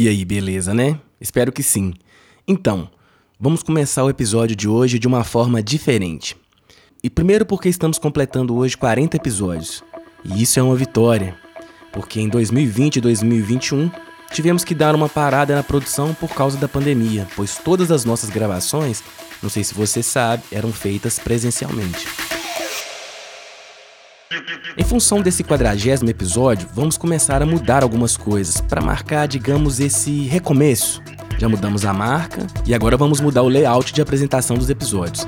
E aí, beleza, né? Espero que sim. Então, vamos começar o episódio de hoje de uma forma diferente. E primeiro porque estamos completando hoje 40 episódios. E isso é uma vitória, porque em 2020 e 2021 tivemos que dar uma parada na produção por causa da pandemia, pois todas as nossas gravações, não sei se você sabe, eram feitas presencialmente. Em função desse quadragésimo episódio, vamos começar a mudar algumas coisas para marcar, digamos, esse recomeço. Já mudamos a marca e agora vamos mudar o layout de apresentação dos episódios.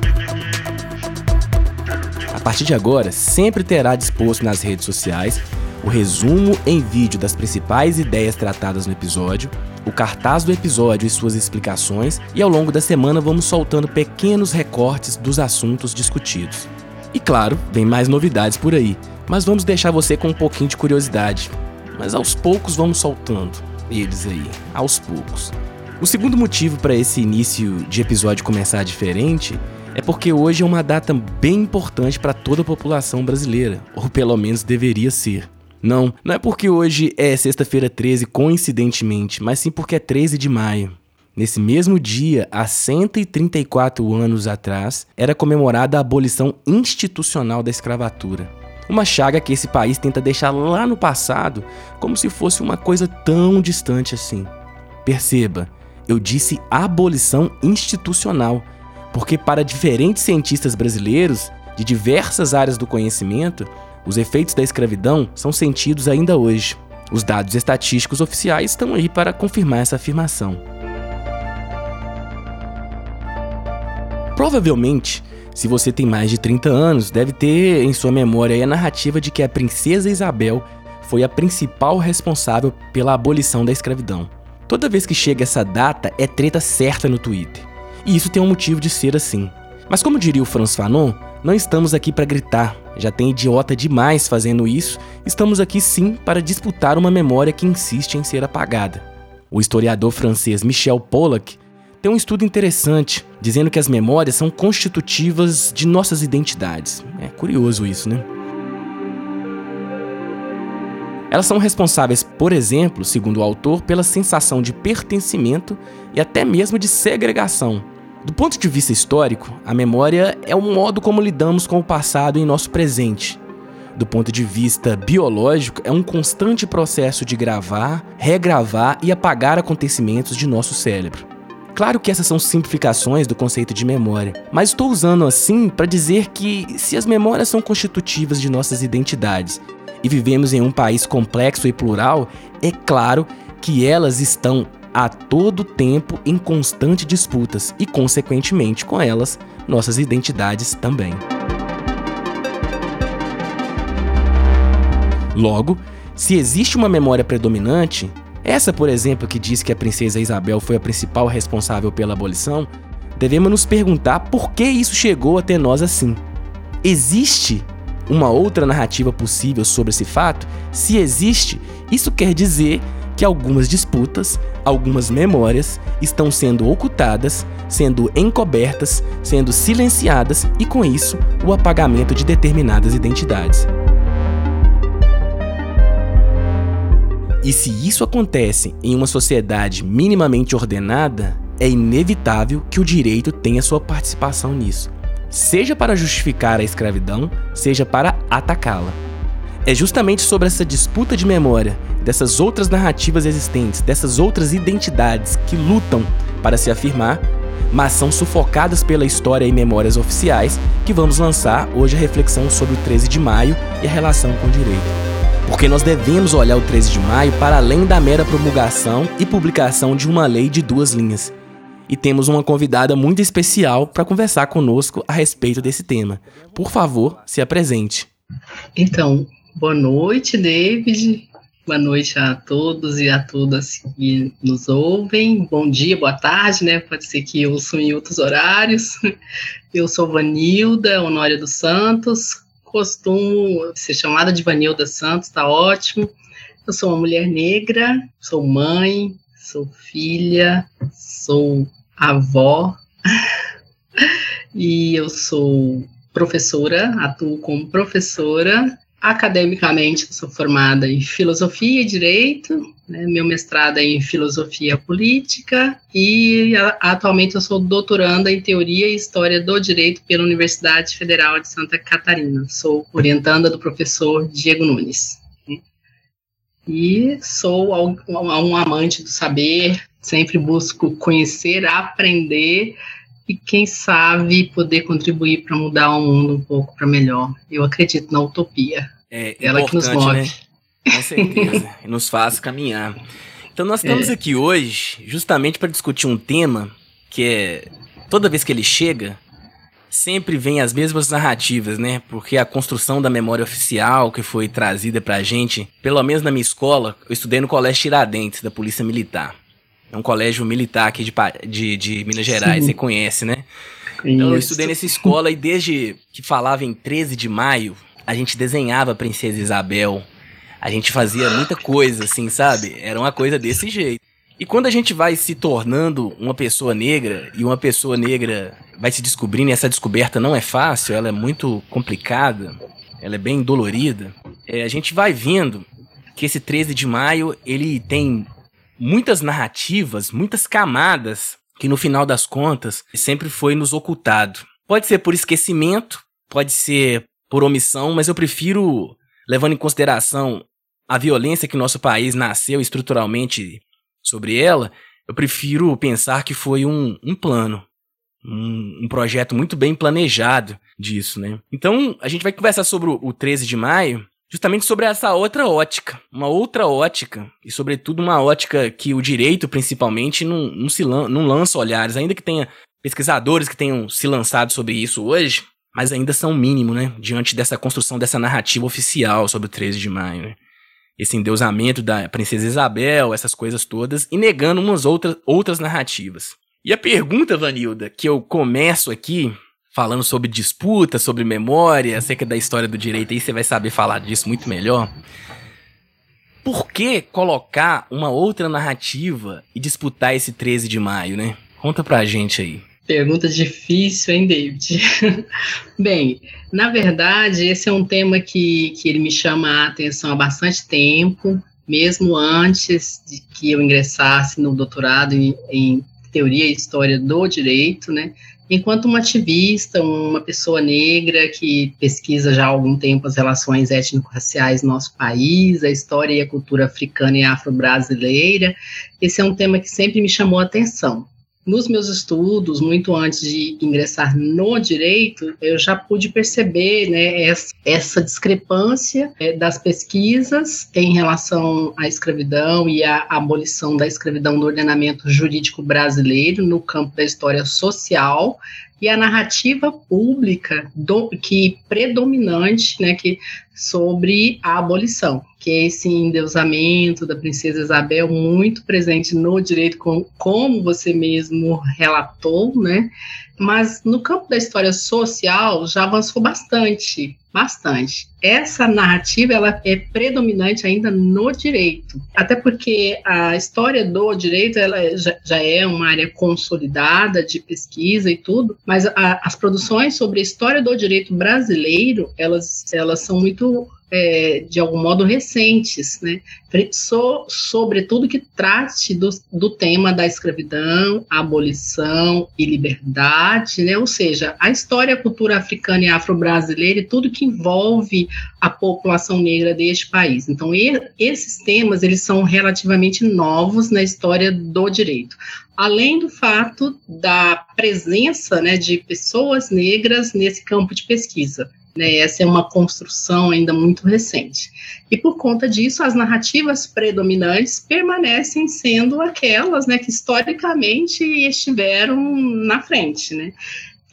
A partir de agora, sempre terá disposto nas redes sociais o resumo em vídeo das principais ideias tratadas no episódio, o cartaz do episódio e suas explicações, e ao longo da semana vamos soltando pequenos recortes dos assuntos discutidos. E claro, vem mais novidades por aí, mas vamos deixar você com um pouquinho de curiosidade. Mas aos poucos vamos soltando eles aí, aos poucos. O segundo motivo para esse início de episódio começar diferente é porque hoje é uma data bem importante para toda a população brasileira, ou pelo menos deveria ser. Não, não é porque hoje é sexta-feira 13 coincidentemente, mas sim porque é 13 de maio. Nesse mesmo dia, há 134 anos atrás, era comemorada a abolição institucional da escravatura. Uma chaga que esse país tenta deixar lá no passado como se fosse uma coisa tão distante assim. Perceba, eu disse abolição institucional, porque para diferentes cientistas brasileiros de diversas áreas do conhecimento, os efeitos da escravidão são sentidos ainda hoje. Os dados estatísticos oficiais estão aí para confirmar essa afirmação. Provavelmente, se você tem mais de 30 anos, deve ter em sua memória a narrativa de que a princesa Isabel foi a principal responsável pela abolição da escravidão. Toda vez que chega essa data, é treta certa no Twitter. E isso tem um motivo de ser assim. Mas como diria o Franz Fanon, não estamos aqui para gritar, já tem idiota demais fazendo isso, estamos aqui sim para disputar uma memória que insiste em ser apagada. O historiador francês Michel Pollack tem um estudo interessante dizendo que as memórias são constitutivas de nossas identidades. É curioso isso, né? Elas são responsáveis, por exemplo, segundo o autor, pela sensação de pertencimento e até mesmo de segregação. Do ponto de vista histórico, a memória é o modo como lidamos com o passado em nosso presente. Do ponto de vista biológico, é um constante processo de gravar, regravar e apagar acontecimentos de nosso cérebro. Claro que essas são simplificações do conceito de memória, mas estou usando assim para dizer que se as memórias são constitutivas de nossas identidades e vivemos em um país complexo e plural, é claro que elas estão a todo tempo em constante disputas e, consequentemente, com elas, nossas identidades também. Logo, se existe uma memória predominante, essa, por exemplo, que diz que a princesa Isabel foi a principal responsável pela abolição, devemos nos perguntar por que isso chegou até nós assim. Existe uma outra narrativa possível sobre esse fato? Se existe, isso quer dizer que algumas disputas, algumas memórias estão sendo ocultadas, sendo encobertas, sendo silenciadas e, com isso, o apagamento de determinadas identidades. E se isso acontece em uma sociedade minimamente ordenada, é inevitável que o direito tenha sua participação nisso, seja para justificar a escravidão, seja para atacá-la. É justamente sobre essa disputa de memória, dessas outras narrativas existentes, dessas outras identidades que lutam para se afirmar, mas são sufocadas pela história e memórias oficiais, que vamos lançar hoje a reflexão sobre o 13 de maio e a relação com o direito porque nós devemos olhar o 13 de maio para além da mera promulgação e publicação de uma lei de duas linhas. E temos uma convidada muito especial para conversar conosco a respeito desse tema. Por favor, se apresente. Então, boa noite, David. Boa noite a todos e a todas que nos ouvem. Bom dia, boa tarde, né? Pode ser que eu ouçam em outros horários. Eu sou Vanilda Honória dos Santos, costumo ser chamada de Vanilda Santos, tá ótimo. Eu sou uma mulher negra, sou mãe, sou filha, sou avó e eu sou professora, atuo como professora Academicamente, sou formada em Filosofia e Direito, né, meu mestrado é em Filosofia Política e atualmente eu sou doutoranda em Teoria e História do Direito pela Universidade Federal de Santa Catarina. Sou orientanda do professor Diego Nunes. Né. E sou um amante do saber, sempre busco conhecer, aprender e, quem sabe, poder contribuir para mudar o mundo um pouco para melhor. Eu acredito na utopia. É Ela que nos move. Né? Com certeza. e nos faz caminhar. Então, nós estamos é. aqui hoje justamente para discutir um tema que é. Toda vez que ele chega, sempre vem as mesmas narrativas, né? Porque a construção da memória oficial que foi trazida pra gente, pelo menos na minha escola, eu estudei no Colégio Tiradentes, da Polícia Militar. É um colégio militar aqui de, de, de Minas Gerais, Sim. você conhece, né? Então eu estudei nessa escola e desde que falava em 13 de maio, a gente desenhava a Princesa Isabel. A gente fazia muita coisa, assim, sabe? Era uma coisa desse jeito. E quando a gente vai se tornando uma pessoa negra, e uma pessoa negra vai se descobrindo, e essa descoberta não é fácil, ela é muito complicada, ela é bem dolorida, é, a gente vai vendo que esse 13 de maio, ele tem muitas narrativas, muitas camadas que no final das contas sempre foi nos ocultado. Pode ser por esquecimento, pode ser por omissão, mas eu prefiro, levando em consideração a violência que nosso país nasceu estruturalmente sobre ela, eu prefiro pensar que foi um, um plano, um, um, projeto muito bem planejado disso, né? Então, a gente vai conversar sobre o, o 13 de maio, justamente sobre essa outra ótica, uma outra ótica, e sobretudo uma ótica que o direito, principalmente, não, não, se lan não lança olhares, ainda que tenha pesquisadores que tenham se lançado sobre isso hoje, mas ainda são mínimo, né, diante dessa construção dessa narrativa oficial sobre o 13 de maio, né? Esse endeusamento da princesa Isabel, essas coisas todas, e negando umas outras, outras narrativas. E a pergunta, Vanilda, que eu começo aqui, falando sobre disputa, sobre memória, que é da história do direito aí, você vai saber falar disso muito melhor. Por que colocar uma outra narrativa e disputar esse 13 de maio, né? Conta pra gente aí. Pergunta difícil, hein, David? Bem, na verdade, esse é um tema que, que ele me chama a atenção há bastante tempo, mesmo antes de que eu ingressasse no doutorado em, em Teoria e História do Direito, né? Enquanto uma ativista, uma pessoa negra que pesquisa já há algum tempo as relações étnico-raciais no nosso país, a história e a cultura africana e afro-brasileira, esse é um tema que sempre me chamou a atenção nos meus estudos, muito antes de ingressar no direito, eu já pude perceber né, essa, essa discrepância é, das pesquisas em relação à escravidão e à abolição da escravidão no ordenamento jurídico brasileiro no campo da história social e a narrativa pública do, que predominante, né, que sobre a abolição, que é esse endeusamento da princesa Isabel muito presente no direito, com, como você mesmo relatou, né? Mas no campo da história social já avançou bastante bastante. Essa narrativa ela é predominante ainda no direito, até porque a história do direito ela já, já é uma área consolidada de pesquisa e tudo, mas a, as produções sobre a história do direito brasileiro elas elas são muito é, de algum modo recentes, né? So, sobretudo que trate do, do tema da escravidão, abolição e liberdade, né? Ou seja, a história, a cultura africana e afro-brasileira e tudo que envolve a população negra deste país. Então, e, esses temas eles são relativamente novos na história do direito além do fato da presença né, de pessoas negras nesse campo de pesquisa. Né, essa é uma construção ainda muito recente. E por conta disso, as narrativas predominantes permanecem sendo aquelas né, que historicamente estiveram na frente. Né?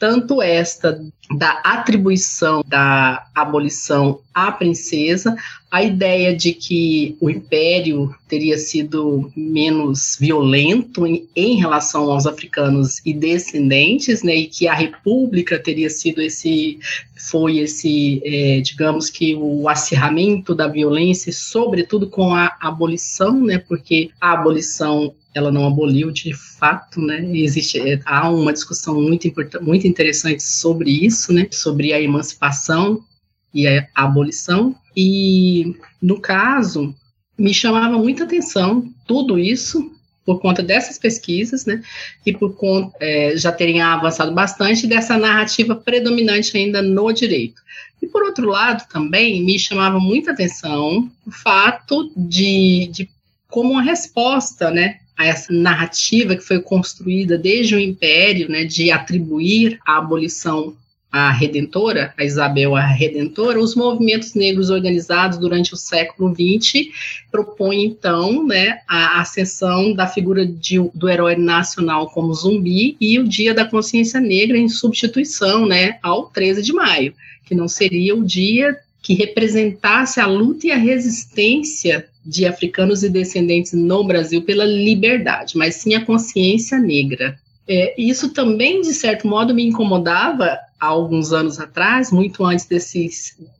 Tanto esta da atribuição da abolição à princesa, a ideia de que o império teria sido menos violento em, em, relação aos africanos e descendentes, né, e que a república teria sido esse, foi esse, é, digamos que o acirramento da violência, sobretudo com a abolição, né, porque a abolição ela não aboliu de fato, né? Existe é, há uma discussão muito importante, muito interessante sobre isso, né? Sobre a emancipação e a abolição, E, no caso, me chamava muita atenção tudo isso, por conta dessas pesquisas, né, e por conta, é, já terem avançado bastante dessa narrativa predominante ainda no direito. E por outro lado, também me chamava muita atenção o fato de, de como uma resposta, né, a essa narrativa que foi construída desde o Império, né, de atribuir a abolição à Redentora, a Isabel a Redentora, os movimentos negros organizados durante o século XX propõem, então, né, a ascensão da figura de, do herói nacional como zumbi e o Dia da Consciência Negra em substituição né, ao 13 de maio, que não seria o dia que representasse a luta e a resistência de africanos e descendentes no Brasil pela liberdade, mas sim a consciência negra. É, isso também, de certo modo, me incomodava há alguns anos atrás, muito antes desse,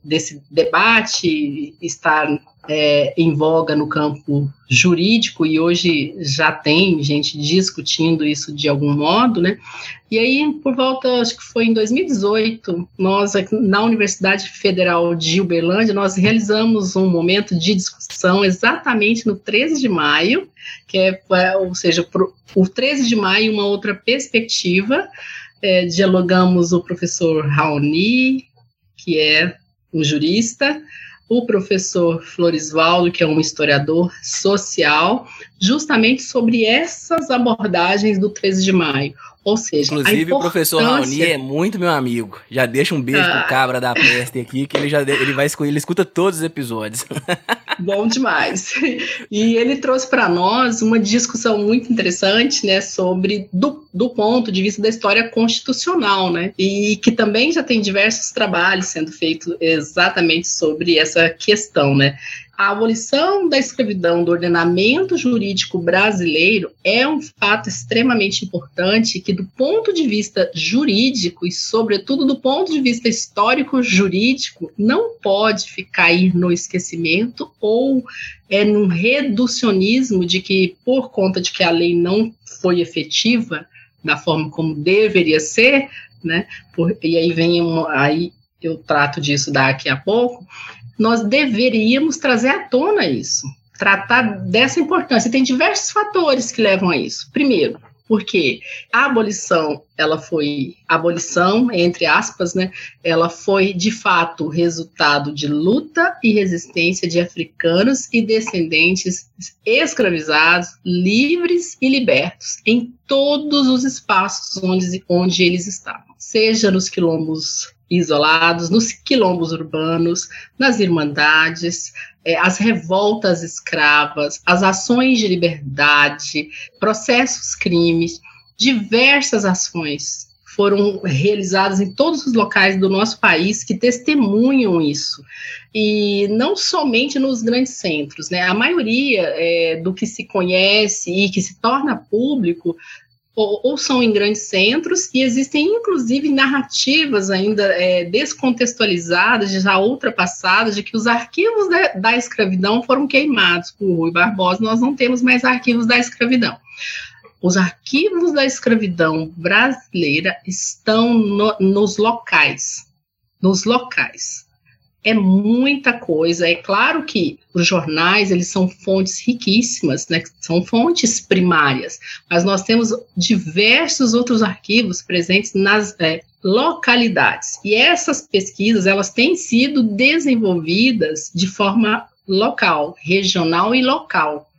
desse debate estar é, em voga no campo jurídico, e hoje já tem gente discutindo isso de algum modo, né? E aí, por volta, acho que foi em 2018, nós, na Universidade Federal de Uberlândia, nós realizamos um momento de discussão exatamente no 13 de maio, que é, é ou seja, o 13 de maio, uma outra perspectiva, é, dialogamos o professor Raoni, que é um jurista, o professor Florisvaldo, que é um historiador social, justamente sobre essas abordagens do 13 de maio. Ou seja, inclusive o professor Raoni é muito meu amigo. Já deixa um beijo ah. pro cabra da peste aqui, que ele já ele vai ele escuta todos os episódios. Bom demais. E ele trouxe para nós uma discussão muito interessante, né, sobre do, do ponto de vista da história constitucional, né, e que também já tem diversos trabalhos sendo feitos exatamente sobre essa questão, né a abolição da escravidão do ordenamento jurídico brasileiro é um fato extremamente importante que, do ponto de vista jurídico e, sobretudo, do ponto de vista histórico-jurídico, não pode ficar no esquecimento ou é num reducionismo de que, por conta de que a lei não foi efetiva da forma como deveria ser, né? Por, e aí vem um, aí eu trato disso daqui a pouco nós deveríamos trazer à tona isso, tratar dessa importância. E tem diversos fatores que levam a isso. Primeiro, porque a abolição, ela foi abolição entre aspas, né? Ela foi de fato resultado de luta e resistência de africanos e descendentes escravizados, livres e libertos em todos os espaços onde, onde eles estavam, seja nos quilombos isolados, nos quilombos urbanos, nas irmandades, é, as revoltas escravas, as ações de liberdade, processos crimes, diversas ações foram realizadas em todos os locais do nosso país que testemunham isso. E não somente nos grandes centros, né? A maioria é, do que se conhece e que se torna público ou, ou, são em grandes centros, e existem inclusive narrativas ainda é, descontextualizadas, já ultrapassadas, de que os arquivos da, da, escravidão foram queimados por Rui Barbosa, nós não temos mais arquivos da escravidão. Os arquivos da escravidão brasileira estão no, nos locais, nos locais é muita coisa. É claro que os jornais, eles são fontes riquíssimas, né? São fontes primárias, mas nós temos diversos outros arquivos presentes nas é, localidades. E essas pesquisas, elas têm sido desenvolvidas de forma local, regional e local.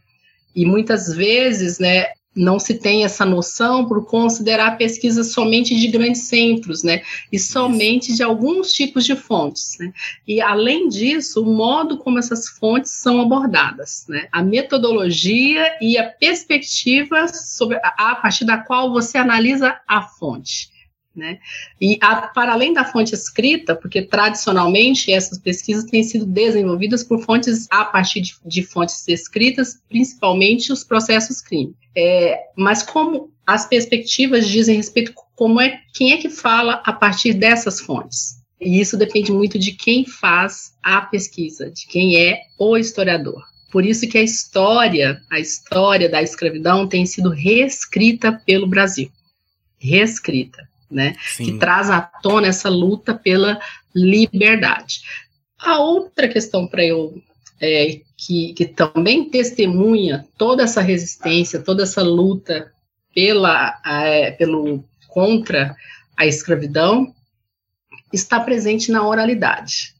E muitas vezes, né, não se tem essa noção por considerar pesquisas somente de grandes centros, né, e somente de alguns tipos de fontes, né, e além disso, o modo como essas fontes são abordadas, né, a metodologia e a perspectiva sobre a, a partir da qual você analisa a fonte. Né? E a, para além da fonte escrita, porque tradicionalmente essas pesquisas têm sido desenvolvidas por fontes a partir de, de fontes escritas, principalmente os processos crime. É, mas como as perspectivas dizem respeito como é quem é que fala a partir dessas fontes. E isso depende muito de quem faz a pesquisa, de quem é o historiador. Por isso que a história, a história da escravidão tem sido reescrita pelo Brasil. Reescrita né? Sim. Que traz à tona essa luta pela liberdade. A outra questão para eu é, que, que também testemunha toda essa resistência, toda essa luta pela, é, pelo contra a escravidão, está presente na oralidade.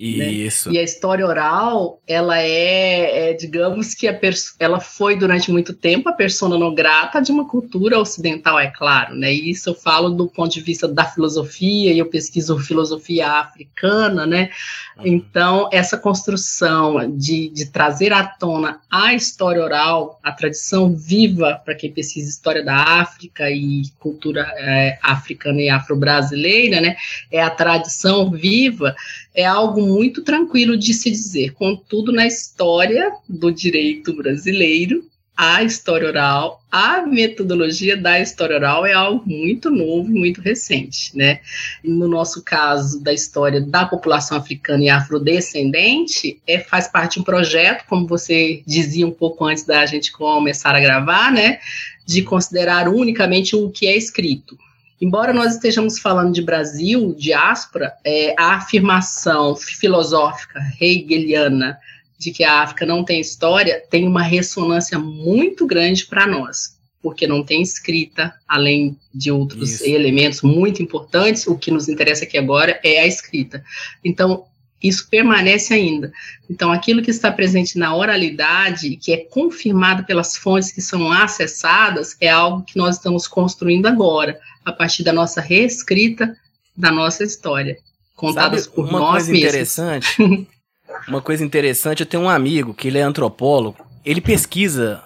Né? Isso. Né? E a história oral, ela é, é digamos que a ela foi durante muito tempo a persona não grata de uma cultura ocidental, é claro, né? E isso eu falo do ponto de vista da filosofia, e eu pesquiso filosofia africana, né? Uhum. Então, essa construção de, de trazer à tona a história oral, a tradição viva para quem pesquisa história da África e cultura é, africana e afro-brasileira, né? É a tradição viva é algo muito tranquilo de se dizer. Contudo, na história do direito brasileiro, a história oral, a metodologia da história oral é algo muito novo, muito recente, né? No nosso caso da história da população africana e afrodescendente, é, faz parte de um projeto, como você dizia um pouco antes da gente começar a gravar, né? De considerar unicamente o que é escrito. Embora nós estejamos falando de Brasil, diáspora, é, a afirmação filosófica hegeliana de que a África não tem história tem uma ressonância muito grande para nós, porque não tem escrita, além de outros Isso. elementos muito importantes. O que nos interessa aqui agora é a escrita. Então, isso permanece ainda. Então, aquilo que está presente na oralidade, que é confirmado pelas fontes que são acessadas, é algo que nós estamos construindo agora a partir da nossa reescrita da nossa história, contadas Sabe, por uma nós coisa mesmos. Interessante, uma coisa interessante, eu tenho um amigo que ele é antropólogo, ele pesquisa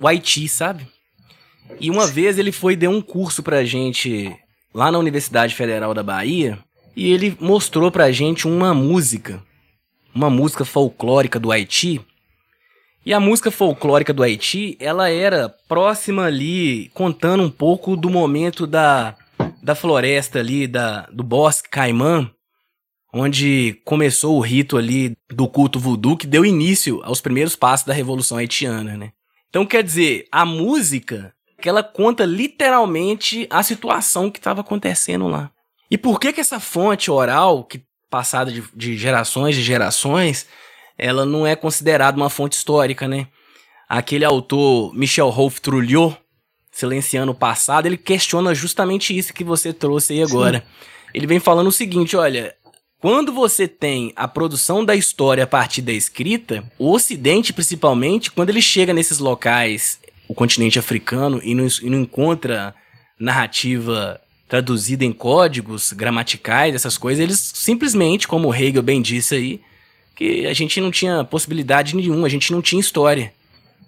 o Haiti, sabe? E uma vez ele foi deu um curso pra gente lá na Universidade Federal da Bahia, e ele mostrou pra gente uma música, uma música folclórica do Haiti, e a música folclórica do Haiti, ela era próxima ali, contando um pouco do momento da, da floresta ali, da, do bosque Caimã, onde começou o rito ali do culto voodoo que deu início aos primeiros passos da Revolução Haitiana, né? Então, quer dizer, a música, que ela conta literalmente a situação que estava acontecendo lá. E por que que essa fonte oral, que passada de, de gerações e gerações, ela não é considerada uma fonte histórica, né? Aquele autor Michel Rolf Trulliot, Silenciando o Passado, ele questiona justamente isso que você trouxe aí agora. Sim. Ele vem falando o seguinte, olha, quando você tem a produção da história a partir da escrita, o Ocidente, principalmente, quando ele chega nesses locais, o continente africano, e não, e não encontra narrativa traduzida em códigos gramaticais, essas coisas, eles simplesmente, como Hegel bem disse aí, que a gente não tinha possibilidade nenhuma, a gente não tinha história.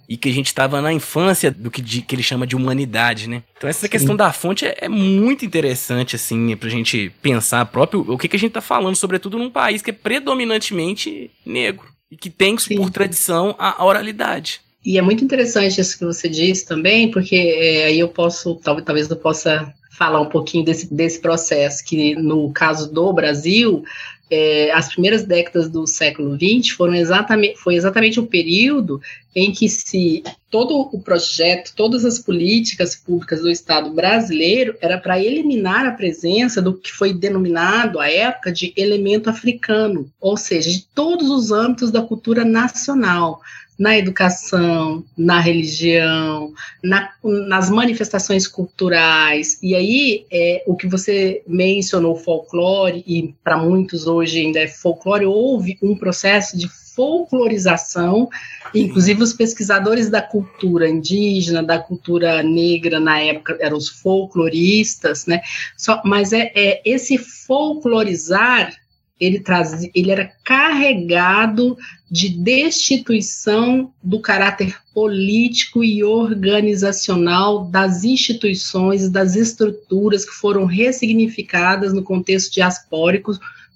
E que a gente estava na infância do que, de, que ele chama de humanidade, né? Então essa Sim. questão da fonte é, é, muito interessante, assim, pra gente pensar próprio o que, que a gente tá falando, sobretudo num país que é predominantemente negro. E que tem Sim. por tradição a oralidade. E é muito interessante isso que você disse também, porque é, aí eu posso, talvez, talvez eu possa falar um pouquinho desse, desse processo, que no caso do Brasil, é, as primeiras décadas do século XX foram exatamente, foi exatamente o período em que se todo o projeto, todas as políticas públicas do Estado brasileiro era para eliminar a presença do que foi denominado à época de elemento africano, ou seja, de todos os âmbitos da cultura nacional na educação, na religião, na, nas manifestações culturais. E aí, é, o que você mencionou, folclore, e para muitos hoje ainda é folclore, houve um processo de folclorização, inclusive os pesquisadores da cultura indígena, da cultura negra na época eram os folcloristas, né? Só, mas é, é esse folclorizar ele, traz, ele era carregado de destituição do caráter político e organizacional das instituições, das estruturas que foram ressignificadas no contexto diaspórico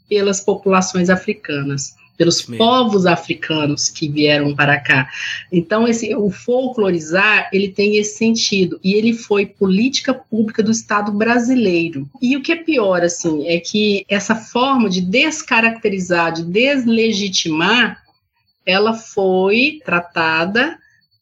pelas populações africanas pelos povos africanos que vieram para cá. Então, esse, o folclorizar, ele tem esse sentido, e ele foi política pública do Estado brasileiro. E o que é pior, assim, é que essa forma de descaracterizar, de deslegitimar, ela foi tratada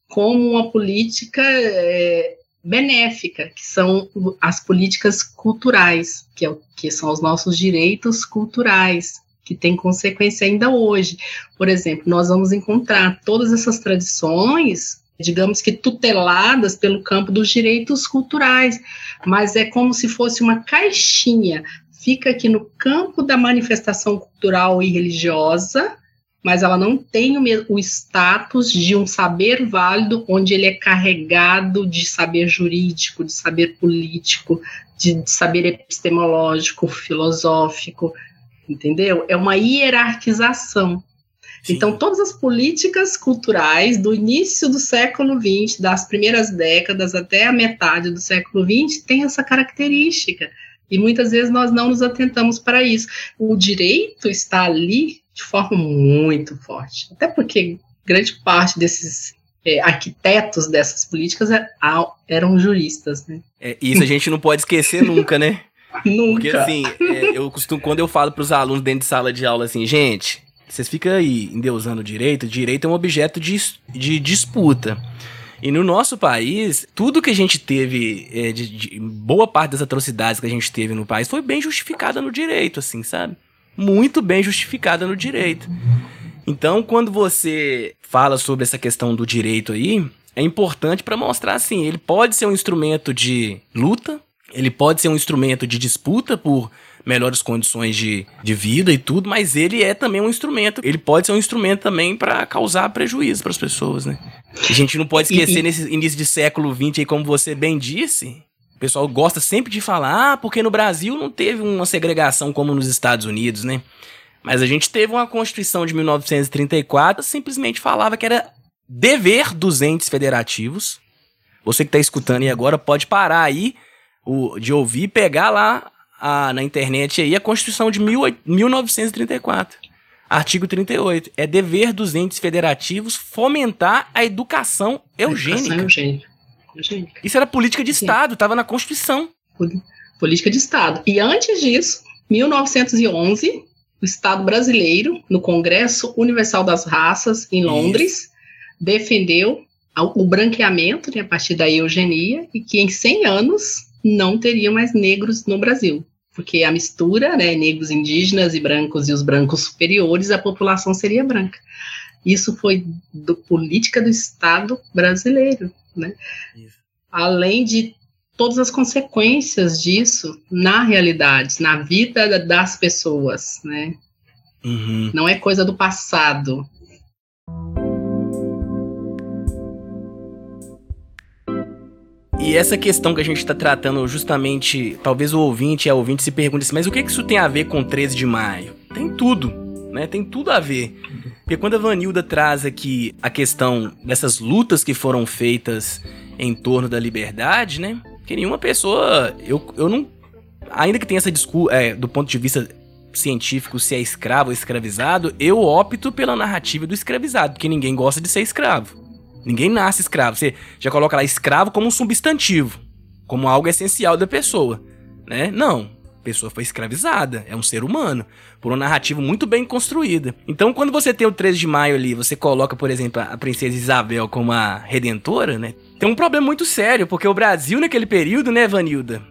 como uma política é, benéfica, que são as políticas culturais, que, é, que são os nossos direitos culturais, que tem consequência ainda hoje. Por exemplo, nós vamos encontrar todas essas tradições, digamos que tuteladas pelo campo dos direitos culturais, mas é como se fosse uma caixinha, fica aqui no campo da manifestação cultural e religiosa, mas ela não tem o, status de um saber válido, onde ele é carregado de saber jurídico, de saber político, de, de saber epistemológico, filosófico, entendeu? É uma hierarquização. Sim. Então, todas as políticas culturais do início do século XX, das primeiras décadas até a metade do século XX, têm essa característica. E muitas vezes nós não nos atentamos para isso. O direito está ali de forma muito forte. Até porque grande parte desses é, arquitetos dessas políticas é, eram juristas, né? É, isso a gente não pode esquecer nunca, né? nunca. Porque assim, é, eu costumo, quando eu falo para os alunos dentro de sala de aula assim, gente, vocês ficam aí endeusando o direito, direito é um objeto de, de disputa. E no nosso país, tudo que a gente teve, é, de, de, boa parte das atrocidades que a gente teve no país foi bem justificada no direito, assim, sabe? Muito bem justificada no direito. Então, quando você fala sobre essa questão do direito aí, é importante para mostrar assim, ele pode ser um instrumento de luta, ele pode ser um instrumento de disputa por melhores condições de, de vida e tudo, mas ele é também um instrumento. Ele pode ser um instrumento também para causar prejuízo para as pessoas, né? A gente não pode esquecer nesse início de século XX aí, como você bem disse, o pessoal gosta sempre de falar, ah, porque no Brasil não teve uma segregação como nos Estados Unidos, né? Mas a gente teve uma Constituição de 1934, simplesmente falava que era dever dos entes federativos. Você que está escutando aí agora pode parar aí o, de ouvir pegar lá a, na internet aí a Constituição de mil, 1934. Artigo 38. É dever dos entes federativos fomentar a educação eugênica. Educação eugênica. Isso era política de Estado, estava na Constituição. Política de Estado. E antes disso, 1911, o Estado brasileiro, no Congresso Universal das Raças, em Londres, Isso. defendeu o branqueamento, né, a partir da eugenia, e que em 100 anos não teria mais negros no Brasil porque a mistura, né, negros indígenas e brancos e os brancos superiores, a população seria branca. Isso foi do, política do Estado brasileiro, né? Isso. Além de todas as consequências disso na realidade, na vida das pessoas, né? Uhum. Não é coisa do passado. E essa questão que a gente está tratando justamente, talvez o ouvinte e a ouvinte se pergunte assim, mas o que, que isso tem a ver com 13 de maio? Tem tudo, né? Tem tudo a ver. Porque quando a Vanilda traz aqui a questão dessas lutas que foram feitas em torno da liberdade, né? Que nenhuma pessoa, eu, eu não, ainda que tenha essa discussão, é, do ponto de vista científico, se é escravo ou escravizado, eu opto pela narrativa do escravizado, porque ninguém gosta de ser escravo. Ninguém nasce escravo. Você já coloca lá escravo como um substantivo, como algo essencial da pessoa, né? Não. A pessoa foi escravizada, é um ser humano, por uma narrativa muito bem construída. Então, quando você tem o 13 de maio ali, você coloca, por exemplo, a princesa Isabel como a redentora, né? Tem um problema muito sério, porque o Brasil naquele período, né, Vanilda,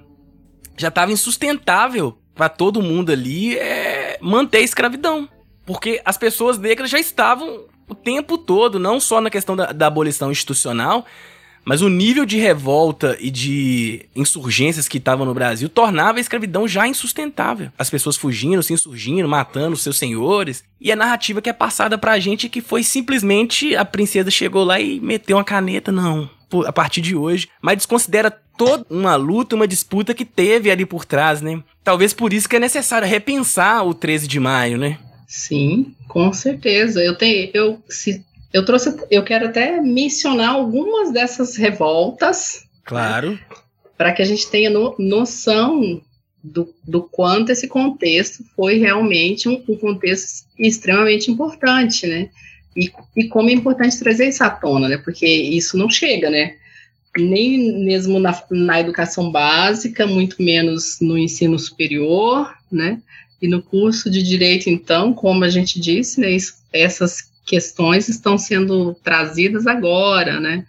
já estava insustentável para todo mundo ali é, manter a escravidão. Porque as pessoas negras já estavam o tempo todo, não só na questão da, da abolição institucional, mas o nível de revolta e de insurgências que estavam no Brasil tornava a escravidão já insustentável. As pessoas fugindo, se insurgindo, matando seus senhores. E a narrativa que é passada pra gente é que foi simplesmente a princesa chegou lá e meteu uma caneta, não. A partir de hoje, mas desconsidera toda uma luta, uma disputa que teve ali por trás, né? Talvez por isso que é necessário repensar o 13 de maio, né? Sim, com certeza. Eu tenho, eu, se, eu trouxe, eu quero até mencionar algumas dessas revoltas. Claro. Né, Para que a gente tenha no, noção do, do quanto esse contexto foi realmente um, um contexto extremamente importante, né? E, e, como é importante trazer isso à tona, né? Porque isso não chega, né? Nem mesmo na, na educação básica, muito menos no ensino superior, né? E no curso de direito, então, como a gente disse, né, essas questões estão sendo trazidas agora, né?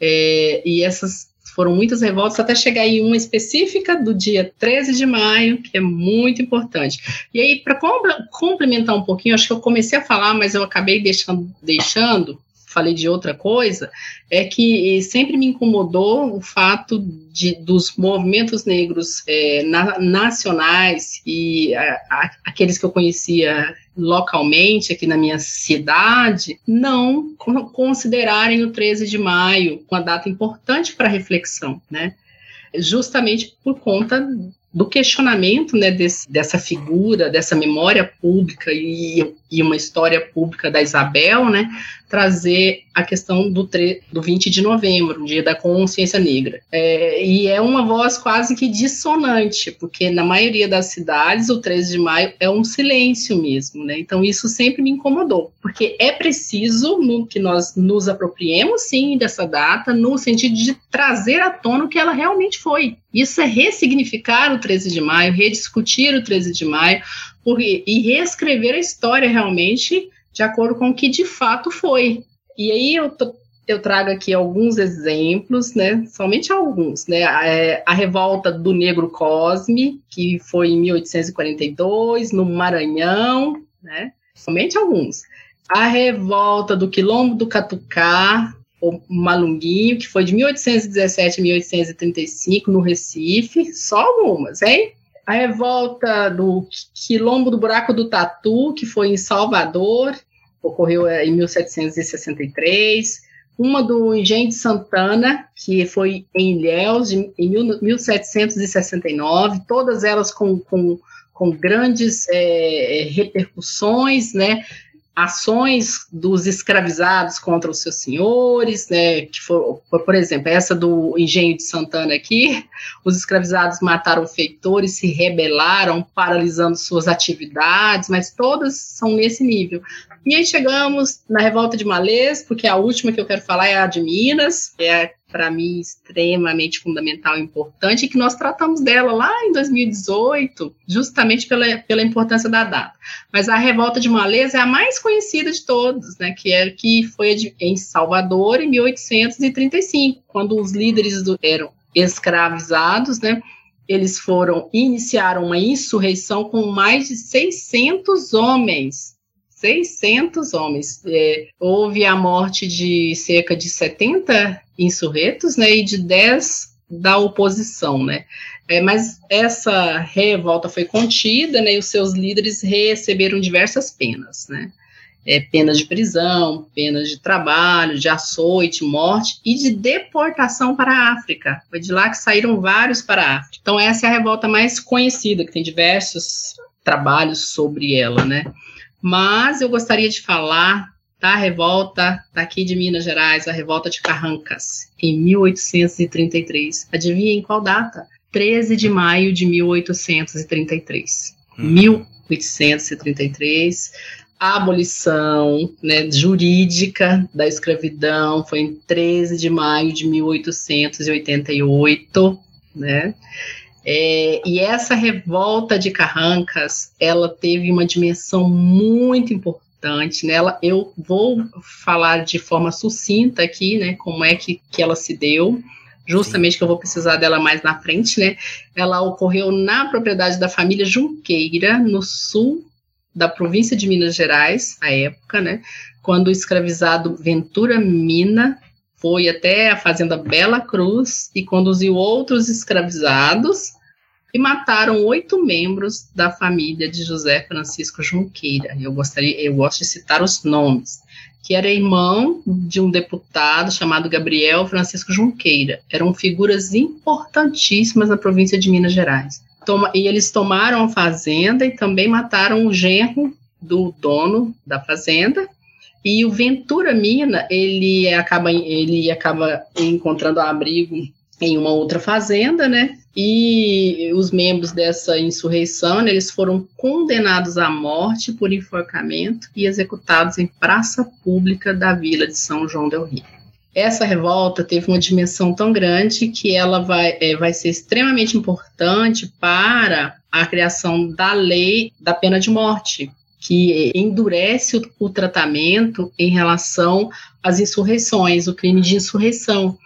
É, e essas foram muitas revoltas até chegar em uma específica do dia 13 de maio, que é muito importante. E aí, para complementar um pouquinho, acho que eu comecei a falar, mas eu acabei deixando, deixando falei de outra coisa, é que sempre me incomodou o fato de, dos movimentos negros é, na, nacionais e a, a, aqueles que eu conhecia localmente aqui na minha cidade não considerarem o 13 de maio uma data importante para reflexão, né? Justamente por conta do questionamento né, desse, dessa figura, dessa memória pública e, e uma história pública da Isabel, né, trazer a questão do, do 20 de novembro, dia da consciência negra. É, e é uma voz quase que dissonante, porque na maioria das cidades o 13 de maio é um silêncio mesmo, né? Então isso sempre me incomodou, porque é preciso no, que nós nos apropriemos sim dessa data, no sentido de trazer à tona o que ela realmente foi. Isso é ressignificar o 13 de maio, rediscutir o 13 de maio, porque, e reescrever a história realmente de acordo com o que de fato foi. E aí eu, eu trago aqui alguns exemplos, né? Somente alguns, né? A, é, a revolta do Negro Cosme, que foi em 1842, no Maranhão, né? Somente alguns. A revolta do Quilombo do Catucá, o Malunguinho, que foi de 1817 a 1835, no Recife, só algumas, hein? A revolta do Quilombo do Buraco do Tatu, que foi em Salvador, ocorreu eh, em 1763. Uma do Engenho de Santana, que foi em Ilhéus, em 1769, todas elas com, com, com grandes é, repercussões, né? Ações dos escravizados contra os seus senhores, né, que for, por exemplo, essa do Engenho de Santana aqui, os escravizados mataram feitores, se rebelaram, paralisando suas atividades, mas todas são nesse nível. E aí chegamos na revolta de Malês, porque a última que eu quero falar é a de Minas, é para mim extremamente fundamental e importante, e que nós tratamos dela lá em 2018, justamente pela, pela importância da data. Mas a revolta de Malês é a mais conhecida de todas, né, que é que foi em Salvador em 1835, quando os líderes do, eram escravizados, né, eles foram iniciaram uma insurreição com mais de 600 homens 600 homens. É, houve a morte de cerca de 70 insurretos, né, e de 10 da oposição, né. É, mas essa revolta foi contida, né, e os seus líderes receberam diversas penas, né. É, penas de prisão, penas de trabalho, de açoite, morte e de deportação para a África. Foi de lá que saíram vários para a África. Então essa é a revolta mais conhecida, que tem diversos trabalhos sobre ela, né? Mas eu gostaria de falar da revolta daqui de Minas Gerais, a revolta de Carrancas, em 1833. Adivinha em qual data? 13 de maio de 1833. Hum. 1833. A abolição né, jurídica da escravidão foi em 13 de maio de 1888, né? É, e essa revolta de Carrancas, ela teve uma dimensão muito importante. Nela, né? eu vou falar de forma sucinta aqui, né, como é que, que ela se deu, justamente Sim. que eu vou precisar dela mais na frente, né? Ela ocorreu na propriedade da família Junqueira, no sul da província de Minas Gerais, à época, né? Quando o escravizado Ventura Mina foi até a fazenda Bela Cruz e conduziu outros escravizados e mataram oito membros da família de José Francisco Junqueira. Eu gostaria, eu gosto de citar os nomes, que era irmão de um deputado chamado Gabriel Francisco Junqueira. Eram figuras importantíssimas na província de Minas Gerais. Toma, e eles tomaram a fazenda e também mataram o genro do dono da fazenda e o Ventura Mina, ele acaba, ele acaba encontrando abrigo em uma outra fazenda, né? E os membros dessa insurreição, né, eles foram condenados à morte por enforcamento e executados em praça pública da vila de São João del Rio. Essa revolta teve uma dimensão tão grande que ela vai, é, vai ser extremamente importante para a criação da lei da pena de morte, que endurece o, o tratamento em relação às insurreições, o crime de insurreição.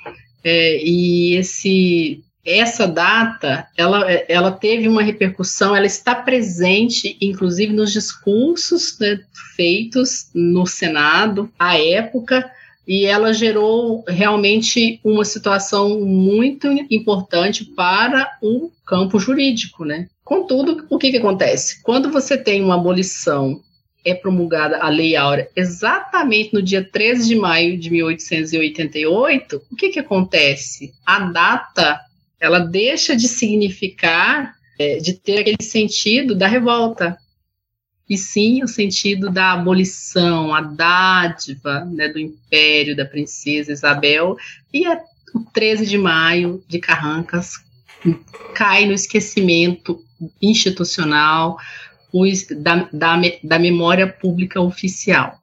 É, e esse essa data, ela, ela teve uma repercussão, ela está presente, inclusive, nos discursos né, feitos no Senado à época, e ela gerou realmente uma situação muito importante para o campo jurídico, né? Contudo, o que, que acontece? Quando você tem uma abolição, é promulgada a Lei Áurea exatamente no dia 13 de maio de 1888, o que, que acontece? A data ela deixa de significar, é, de ter aquele sentido da revolta, e sim o sentido da abolição, a dádiva né, do império da princesa Isabel, e a, o 13 de maio de Carrancas cai no esquecimento institucional os, da, da, da memória pública oficial.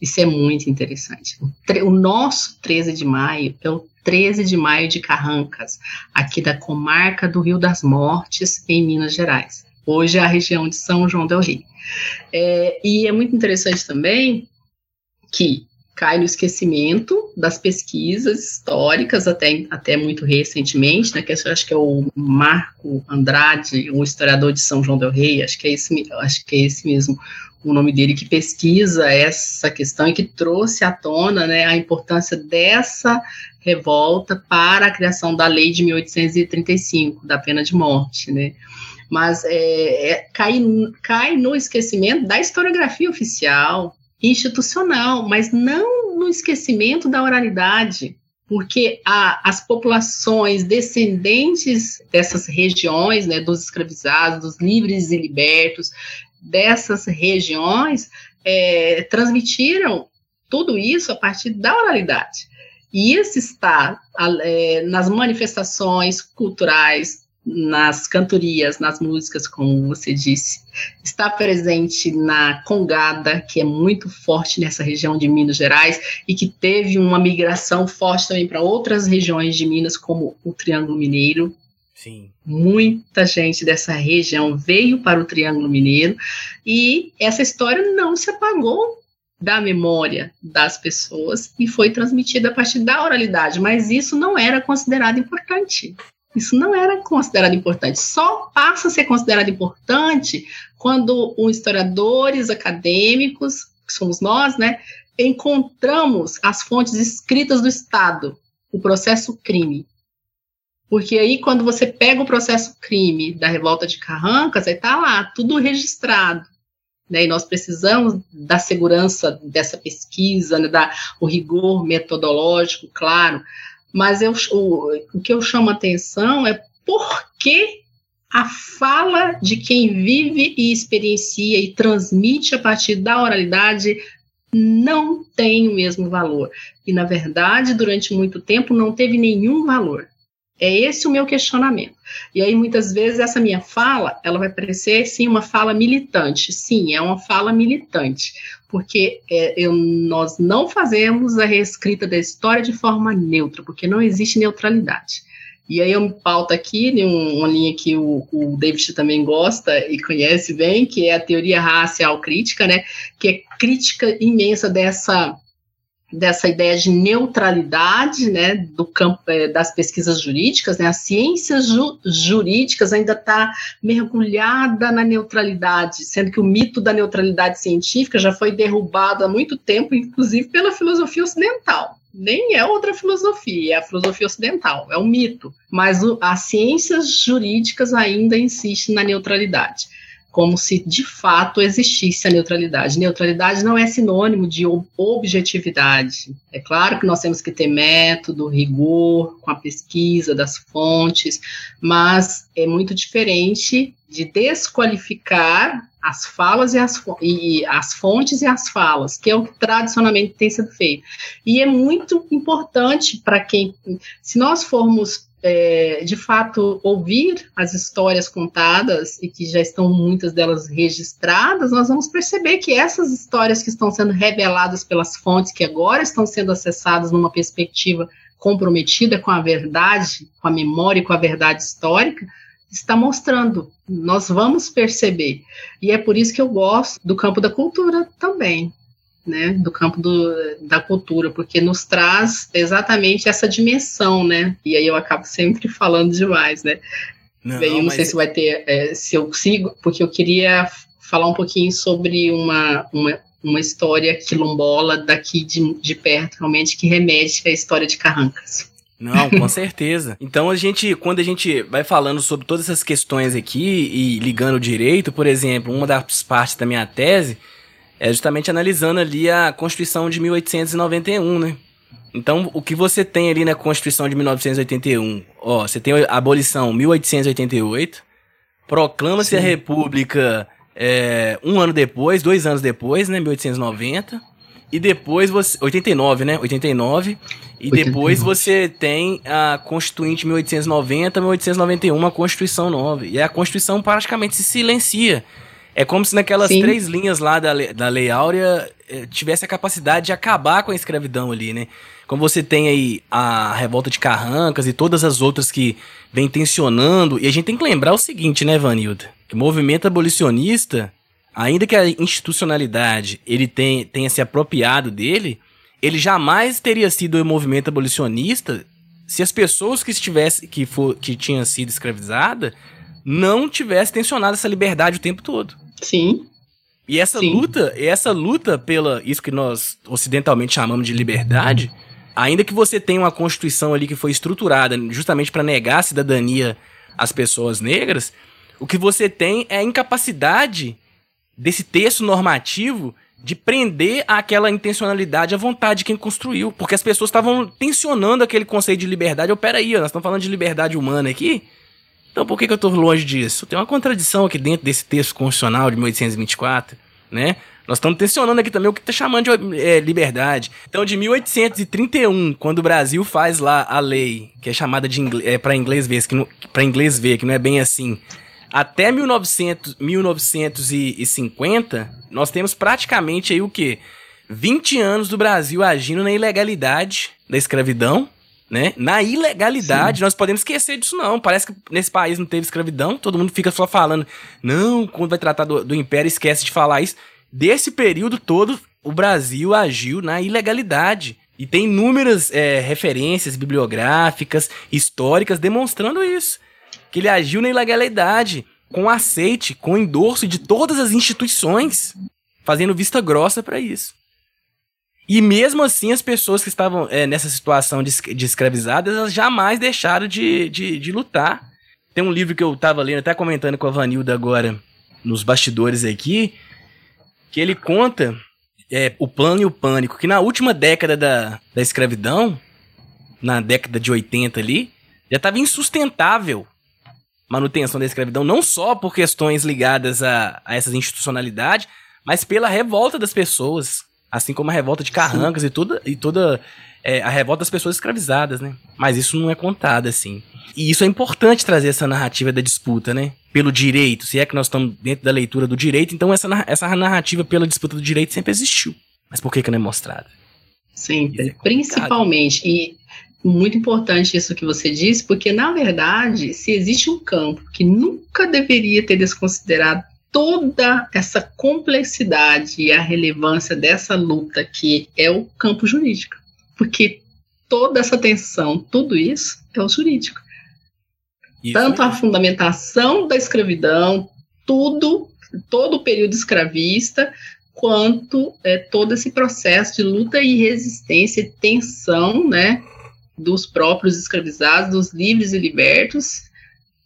Isso é muito interessante. O, o nosso 13 de maio é o 13 de maio de Carrancas, aqui da comarca do Rio das Mortes, em Minas Gerais. Hoje é a região de São João del Rei. É, e é muito interessante também que cai no esquecimento das pesquisas históricas, até, até muito recentemente, né, que acho que é o Marco Andrade, um historiador de São João del Rei, acho que é esse, acho que é esse mesmo o nome dele, que pesquisa essa questão e que trouxe à tona né, a importância dessa revolta para a criação da lei de 1835, da pena de morte, né? Mas é, é, cai, cai no esquecimento da historiografia oficial, institucional, mas não no esquecimento da oralidade, porque a, as populações descendentes dessas regiões, né, dos escravizados, dos livres e libertos, dessas regiões, é, transmitiram tudo isso a partir da oralidade. E isso está é, nas manifestações culturais, nas cantorias, nas músicas, como você disse, está presente na congada, que é muito forte nessa região de Minas Gerais e que teve uma migração forte também para outras regiões de Minas, como o Triângulo Mineiro. Sim. Muita gente dessa região veio para o Triângulo Mineiro e essa história não se apagou da memória das pessoas e foi transmitida a partir da oralidade, mas isso não era considerado importante. Isso não era considerado importante. Só passa a ser considerado importante quando os historiadores acadêmicos, que somos nós, né, encontramos as fontes escritas do Estado, o processo crime. Porque aí, quando você pega o processo crime da revolta de Carrancas, aí está lá, tudo registrado né, e nós precisamos da segurança dessa pesquisa, né, da, o rigor metodológico, claro, mas eu, o, o que eu chamo atenção é por que a fala de quem vive e experiencia e transmite a partir da oralidade não tem o mesmo valor. E, na verdade, durante muito tempo não teve nenhum valor. É esse o meu questionamento. E aí, muitas vezes, essa minha fala, ela vai parecer, sim, uma fala militante. Sim, é uma fala militante, porque é, eu, nós não fazemos a reescrita da história de forma neutra, porque não existe neutralidade. E aí eu me pauto aqui em uma linha que o, o David também gosta e conhece bem, que é a teoria racial crítica, né? Que é crítica imensa dessa dessa ideia de neutralidade, né, do campo é, das pesquisas jurídicas, né, as ciências ju jurídicas ainda está mergulhada na neutralidade, sendo que o mito da neutralidade científica já foi derrubado há muito tempo, inclusive pela filosofia ocidental. Nem é outra filosofia, é a filosofia ocidental, é um mito. Mas o, as ciências jurídicas ainda insistem na neutralidade como se de fato existisse a neutralidade. Neutralidade não é sinônimo de objetividade. É claro que nós temos que ter método, rigor com a pesquisa das fontes, mas é muito diferente de desqualificar as falas e as, e as fontes e as falas, que é o que tradicionalmente tem sido feito. E é muito importante para quem, se nós formos é, de fato, ouvir as histórias contadas e que já estão muitas delas registradas, nós vamos perceber que essas histórias que estão sendo reveladas pelas fontes, que agora estão sendo acessadas numa perspectiva comprometida com a verdade, com a memória e com a verdade histórica, está mostrando. Nós vamos perceber. E é por isso que eu gosto do campo da cultura também. Né, do campo do, da cultura, porque nos traz exatamente essa dimensão, né? E aí eu acabo sempre falando demais, né? Não, Bem, eu não sei se vai ter, é, se eu consigo, porque eu queria falar um pouquinho sobre uma, uma, uma história quilombola daqui de, de perto, realmente, que remete à história de Carrancas. Não, com certeza. Então a gente, quando a gente vai falando sobre todas essas questões aqui e ligando direito, por exemplo, uma das partes da minha tese é justamente analisando ali a Constituição de 1891, né? Então, o que você tem ali na Constituição de 1981? Ó, você tem a abolição 1888, proclama-se a República é, um ano depois, dois anos depois, né? 1890. E depois você. 89, né? 89. E 89. depois você tem a Constituinte 1890, 1891, uma Constituição nova. E a Constituição praticamente se silencia. É como se naquelas Sim. três linhas lá da, da Lei Áurea eh, tivesse a capacidade de acabar com a escravidão ali, né? Como você tem aí a revolta de Carrancas e todas as outras que vem tensionando. E a gente tem que lembrar o seguinte, né, Vanilda? Que o movimento abolicionista ainda que a institucionalidade ele tenha, tenha se apropriado dele, ele jamais teria sido um movimento abolicionista se as pessoas que estivesse que for que tinham sido escravizadas não tivessem tensionado essa liberdade o tempo todo. Sim. E essa Sim. luta, essa luta pela isso que nós ocidentalmente chamamos de liberdade, ainda que você tenha uma constituição ali que foi estruturada justamente para negar a cidadania às pessoas negras, o que você tem é a incapacidade desse texto normativo de prender aquela intencionalidade à vontade de quem construiu. Porque as pessoas estavam tensionando aquele conceito de liberdade. Eu, peraí, nós estamos falando de liberdade humana aqui? Então por que, que eu estou longe disso? Tem uma contradição aqui dentro desse texto constitucional de 1824, né? Nós estamos tensionando aqui também o que está chamando de é, liberdade. Então, de 1831, quando o Brasil faz lá a lei, que é chamada de é, para inglês ver, que para inglês ver, que não é bem assim, até 1900, 1950, nós temos praticamente aí o quê? 20 anos do Brasil agindo na ilegalidade da escravidão, né? Na ilegalidade, Sim. nós podemos esquecer disso não. Parece que nesse país não teve escravidão, todo mundo fica só falando, não, quando vai tratar do, do império esquece de falar isso. Desse período todo, o Brasil agiu na ilegalidade. E tem inúmeras é, referências bibliográficas, históricas, demonstrando isso que ele agiu na ilegalidade, com aceite, com endorso de todas as instituições, fazendo vista grossa para isso. E mesmo assim, as pessoas que estavam é, nessa situação de, de escravizadas, elas jamais deixaram de, de, de lutar. Tem um livro que eu estava lendo, até comentando com a Vanilda agora, nos bastidores aqui, que ele conta é, o plano e o pânico, que na última década da, da escravidão, na década de 80 ali, já estava insustentável manutenção da escravidão, não só por questões ligadas a, a essas institucionalidades, mas pela revolta das pessoas, assim como a revolta de Carrancas e toda, e toda é, a revolta das pessoas escravizadas, né? Mas isso não é contado assim. E isso é importante trazer essa narrativa da disputa, né? Pelo direito, se é que nós estamos dentro da leitura do direito, então essa, essa narrativa pela disputa do direito sempre existiu. Mas por que, que não é mostrada? Sempre, é principalmente. E muito importante isso que você disse, porque na verdade, se existe um campo que nunca deveria ter desconsiderado toda essa complexidade e a relevância dessa luta que é o campo jurídico, porque toda essa tensão, tudo isso é o jurídico. Isso Tanto é. a fundamentação da escravidão, tudo, todo o período escravista, quanto é, todo esse processo de luta e resistência, e tensão, né, dos próprios escravizados, dos livres e libertos,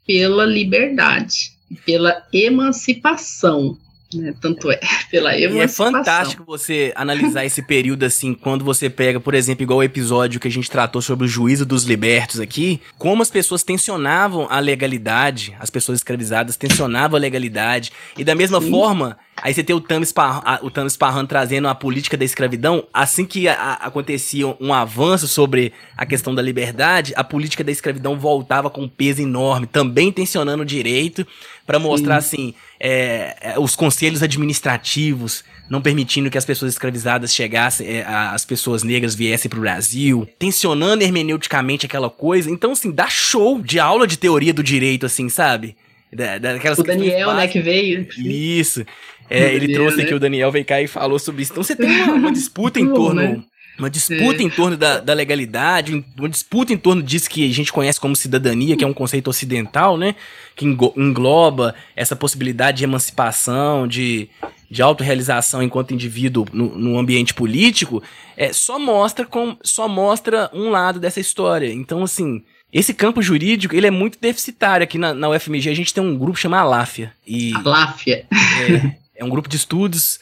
pela liberdade, pela emancipação. Né? Tanto é, pela emancipação. E é fantástico você analisar esse período assim, quando você pega, por exemplo, igual o episódio que a gente tratou sobre o juízo dos libertos aqui, como as pessoas tensionavam a legalidade, as pessoas escravizadas tensionavam a legalidade, e da mesma Sim. forma Aí você tem o Thames, Parran, o Thames Parran trazendo a política da escravidão. Assim que a, a, acontecia um avanço sobre a questão da liberdade, a política da escravidão voltava com um peso enorme, também tensionando o direito, para mostrar Sim. assim é, é, os conselhos administrativos não permitindo que as pessoas escravizadas chegassem, é, as pessoas negras viessem para o Brasil, tensionando hermeneuticamente aquela coisa. Então, assim, dá show de aula de teoria do direito, assim, sabe? Da, daquelas o Daniel, né, que veio. Isso. É, ele trouxe né? aqui, o Daniel veio cá e falou sobre isso. Então você tem uma, uma disputa em torno. Uma disputa é. em torno da, da, legalidade, uma disputa em torno disso que a gente conhece como cidadania, que é um conceito ocidental, né? Que engloba essa possibilidade de emancipação, de, de autorrealização enquanto indivíduo no, no ambiente político, é, só, mostra com, só mostra um lado dessa história. Então, assim, esse campo jurídico, ele é muito deficitário. Aqui na, na UFMG a gente tem um grupo chamado Aláfia. E, Aláfia. É, é um grupo de estudos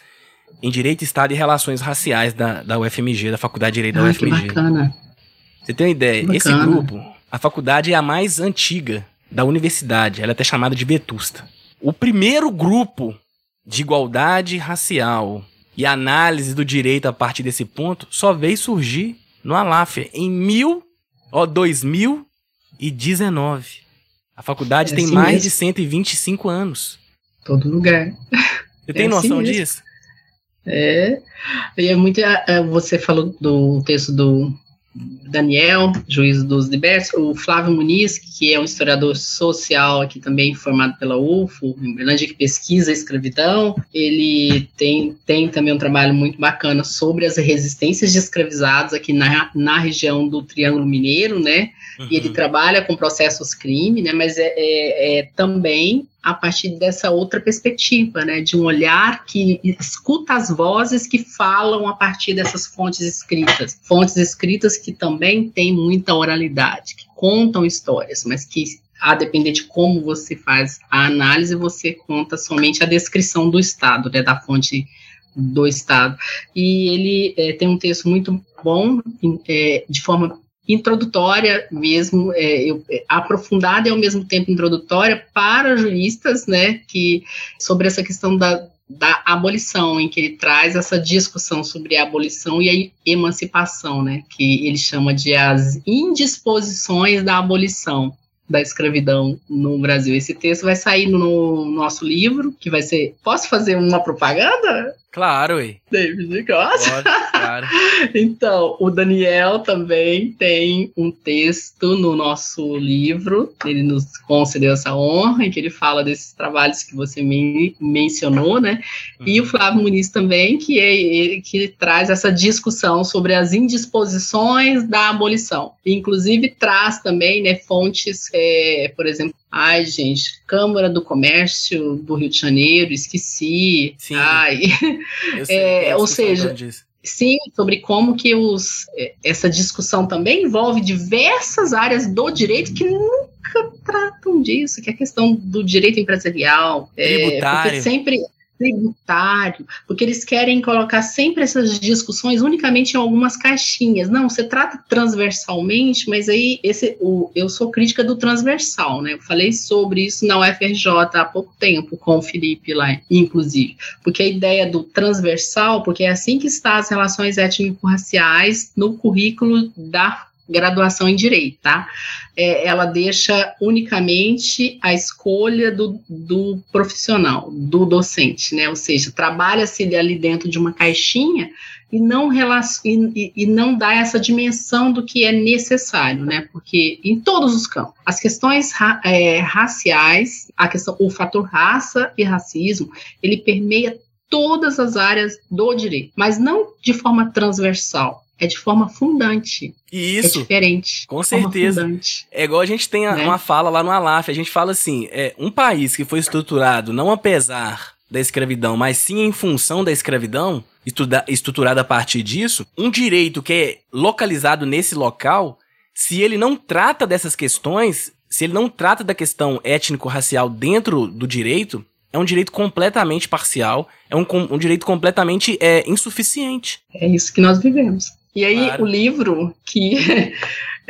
em Direito, Estado e Relações Raciais da, da UFMG, da Faculdade de Direito ah, da UFMG. Que bacana. Você tem uma ideia? Esse grupo, a faculdade é a mais antiga da universidade, ela é até chamada de Vetusta. O primeiro grupo de igualdade racial e análise do direito a partir desse ponto só veio surgir no Aláfia em mil, ó, 2019. A faculdade é tem assim mais mesmo. de 125 anos. Todo lugar. Você tem é noção assim disso? É, e é muito. É, você falou do texto do Daniel, juiz dos libertos, o Flávio Muniz, que é um historiador social aqui também formado pela UFO, em Berlândia, que pesquisa a escravidão. Ele tem, tem também um trabalho muito bacana sobre as resistências de escravizados aqui na, na região do Triângulo Mineiro, né? Uhum. E ele uhum. trabalha com processos crime, né? Mas é, é, é também a partir dessa outra perspectiva, né, de um olhar que escuta as vozes que falam a partir dessas fontes escritas, fontes escritas que também têm muita oralidade, que contam histórias, mas que a depender de como você faz a análise, você conta somente a descrição do Estado, né, da fonte do Estado. E ele é, tem um texto muito bom, é, de forma introdutória mesmo, é, eu, é, aprofundada e ao mesmo tempo introdutória para juristas, né, que sobre essa questão da, da abolição, em que ele traz essa discussão sobre a abolição e a emancipação, né, que ele chama de as indisposições da abolição da escravidão no Brasil. Esse texto vai sair no nosso livro, que vai ser. Posso fazer uma propaganda? Claro, ué. David? Pode, claro. então, o Daniel também tem um texto no nosso livro, ele nos concedeu essa honra, em que ele fala desses trabalhos que você me mencionou, né? Uhum. E o uhum. Flávio Muniz também, que, é, que traz essa discussão sobre as indisposições da abolição. Inclusive, traz também né, fontes, é, por exemplo, Ai, gente, Câmara do Comércio do Rio de Janeiro, esqueci. Sim. Ai. Sei, é, ou seja, sim, sobre como que os, é, essa discussão também envolve diversas áreas do direito que nunca tratam disso, que é a questão do direito empresarial. Tributário. É, sempre tributário, porque eles querem colocar sempre essas discussões unicamente em algumas caixinhas. Não, você trata transversalmente, mas aí esse, o, eu sou crítica do transversal, né? Eu falei sobre isso na UFRJ há pouco tempo com o Felipe lá, inclusive, porque a ideia do transversal, porque é assim que está as relações étnico-raciais no currículo da graduação em direito, tá? É, ela deixa unicamente a escolha do, do profissional, do docente, né? Ou seja, trabalha-se ali dentro de uma caixinha e não, e, e, não dá essa dimensão do que é necessário, né? Porque em todos os campos, as questões ra é, raciais, a questão, o fator raça e racismo, ele permeia todas as áreas do direito, mas não de forma transversal é de forma fundante. Isso. É diferente. Com certeza. É igual a gente tem né? uma fala lá no Alaf, a gente fala assim, é um país que foi estruturado não apesar da escravidão, mas sim em função da escravidão, estuda, estruturado a partir disso, um direito que é localizado nesse local, se ele não trata dessas questões, se ele não trata da questão étnico-racial dentro do direito, é um direito completamente parcial, é um, um direito completamente é, insuficiente. É isso que nós vivemos. E aí, claro. o livro que.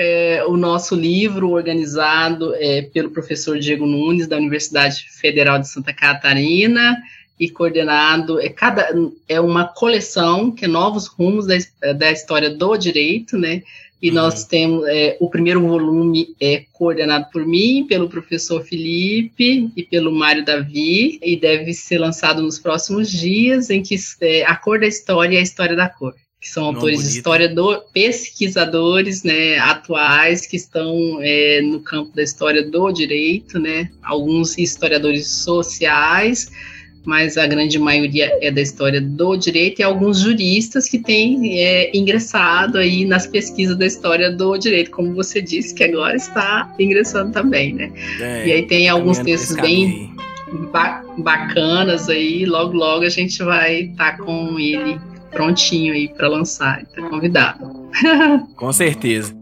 É, o nosso livro organizado é, pelo professor Diego Nunes, da Universidade Federal de Santa Catarina, e coordenado, é, cada, é uma coleção, que é Novos Rumos da, da História do Direito, né? E uhum. nós temos, é, o primeiro volume é coordenado por mim, pelo professor Felipe e pelo Mário Davi, e deve ser lançado nos próximos dias, em que é, a cor da história é a história da cor que são autores de história do pesquisadores né, atuais que estão é, no campo da história do direito, né, alguns historiadores sociais, mas a grande maioria é da história do direito e alguns juristas que têm é, ingressado aí nas pesquisas da história do direito, como você disse, que agora está ingressando também, né? É, e aí tem alguns textos bem ba bacanas aí, logo logo a gente vai estar tá com ele prontinho aí para lançar, está convidado. com certeza.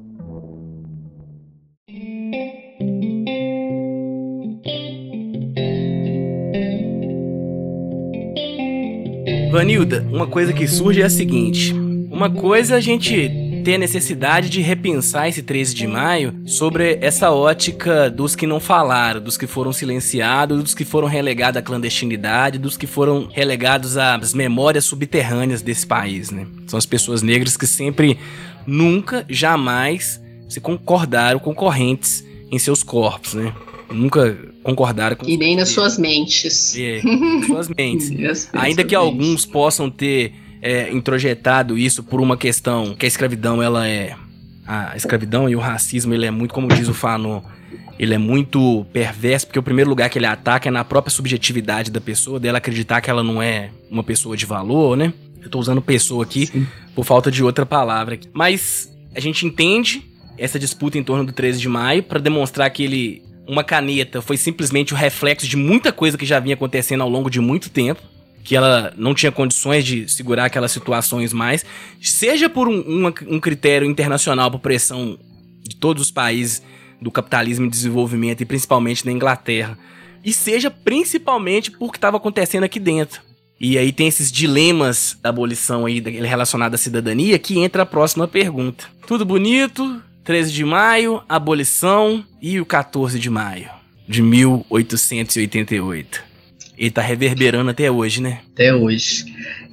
Vanilda, uma coisa que surge é a seguinte: uma coisa a gente ter a necessidade de repensar esse 13 de maio sobre essa ótica dos que não falaram, dos que foram silenciados, dos que foram relegados à clandestinidade, dos que foram relegados às memórias subterrâneas desse país, né? São as pessoas negras que sempre, nunca, jamais se concordaram com correntes em seus corpos, né? Nunca concordaram com E nem nas suas mentes. É, nas suas mentes. Ainda que alguns possam ter é, introjetado isso por uma questão que a escravidão, ela é. A escravidão e o racismo, ele é muito, como diz o Fanon, ele é muito perverso, porque o primeiro lugar que ele ataca é na própria subjetividade da pessoa, dela acreditar que ela não é uma pessoa de valor, né? Eu tô usando pessoa aqui Sim. por falta de outra palavra. Mas a gente entende essa disputa em torno do 13 de maio para demonstrar que ele uma caneta foi simplesmente o reflexo de muita coisa que já vinha acontecendo ao longo de muito tempo, que ela não tinha condições de segurar aquelas situações mais, seja por um, um, critério internacional por pressão de todos os países do capitalismo em desenvolvimento e principalmente da Inglaterra, e seja principalmente por que estava acontecendo aqui dentro. E aí tem esses dilemas da abolição aí relacionada à cidadania que entra a próxima pergunta. Tudo bonito, 13 de maio, abolição e o 14 de maio de 1888. Ele tá reverberando até hoje, né? Até hoje.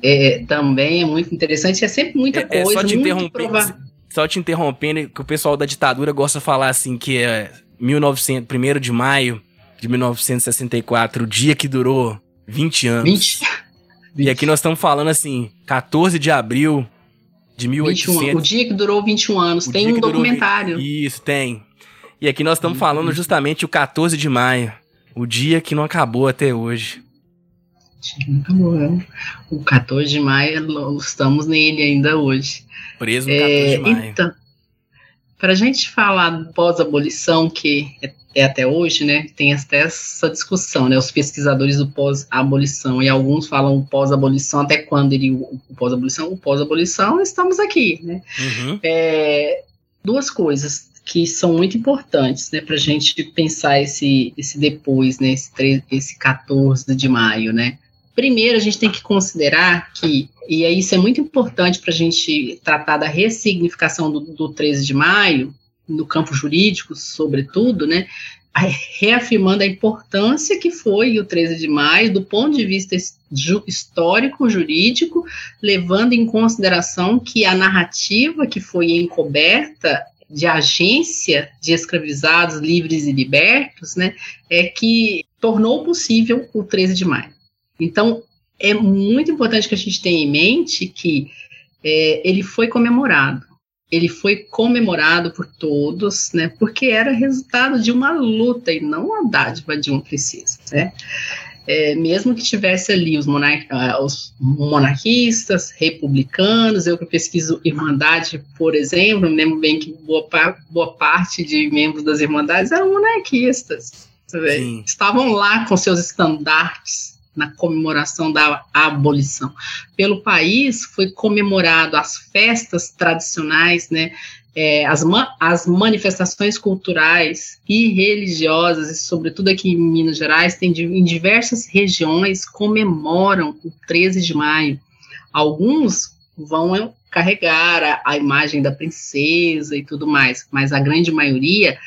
É, também é muito interessante, é sempre muita é, coisa. É, só te interrompendo, só te interrompendo, que o pessoal da ditadura gosta de falar assim que é 1900, 1 de maio de 1964, o dia que durou 20 anos. 20? 20. E aqui nós estamos falando assim, 14 de abril de 1800. 21, o dia que durou 21 anos. O tem um documentário. Durou... Isso, tem. E aqui nós estamos uhum. falando justamente o 14 de maio. O dia que não acabou até hoje. Não acabou? O 14 de maio, estamos nele ainda hoje. Preso no 14 é, de maio. Então, para a gente falar pós-abolição, que é é até hoje, né, tem até essa discussão, né, os pesquisadores do pós-abolição, e alguns falam pós-abolição, até quando ele, o pós-abolição, o pós-abolição, estamos aqui, né. Uhum. É, duas coisas que são muito importantes, né, para a gente pensar esse, esse depois, né, esse, esse 14 de maio, né. Primeiro, a gente tem que considerar que, e isso é muito importante para a gente tratar da ressignificação do, do 13 de maio, no campo jurídico, sobretudo, né, reafirmando a importância que foi o 13 de maio do ponto de vista histórico jurídico, levando em consideração que a narrativa que foi encoberta de agência de escravizados livres e libertos, né, é que tornou possível o 13 de maio. Então, é muito importante que a gente tenha em mente que é, ele foi comemorado ele foi comemorado por todos, né, porque era resultado de uma luta e não a dádiva de um princesa, né. É, mesmo que tivesse ali os, monar ah, os, monarquistas, republicanos, eu que pesquiso Irmandade, por exemplo, me lembro bem que boa, boa parte de membros das Irmandades eram monarquistas, estavam lá com seus estandartes, na comemoração da abolição. Pelo país foi comemorado as festas tradicionais, né, é, as, ma as manifestações culturais e religiosas, e sobretudo aqui em Minas Gerais, tem em diversas regiões comemoram o 13 de maio. Alguns vão carregar a, a imagem da princesa e tudo mais, mas a grande maioria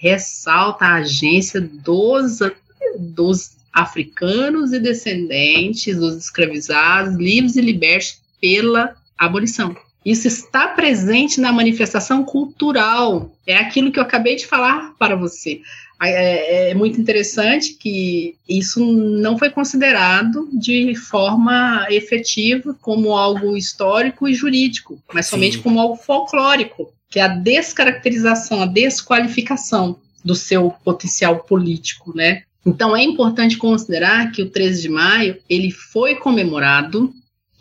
ressalta a agência dos, dos africanos e descendentes dos escravizados, livres e libertos pela abolição. Isso está presente na manifestação cultural. É aquilo que eu acabei de falar para você. É, é, muito interessante que isso não foi considerado de forma efetiva como algo histórico e jurídico, mas Sim. somente como algo folclórico, que é a descaracterização, a desqualificação do seu potencial político, né? Então é importante considerar que o 13 de maio ele foi comemorado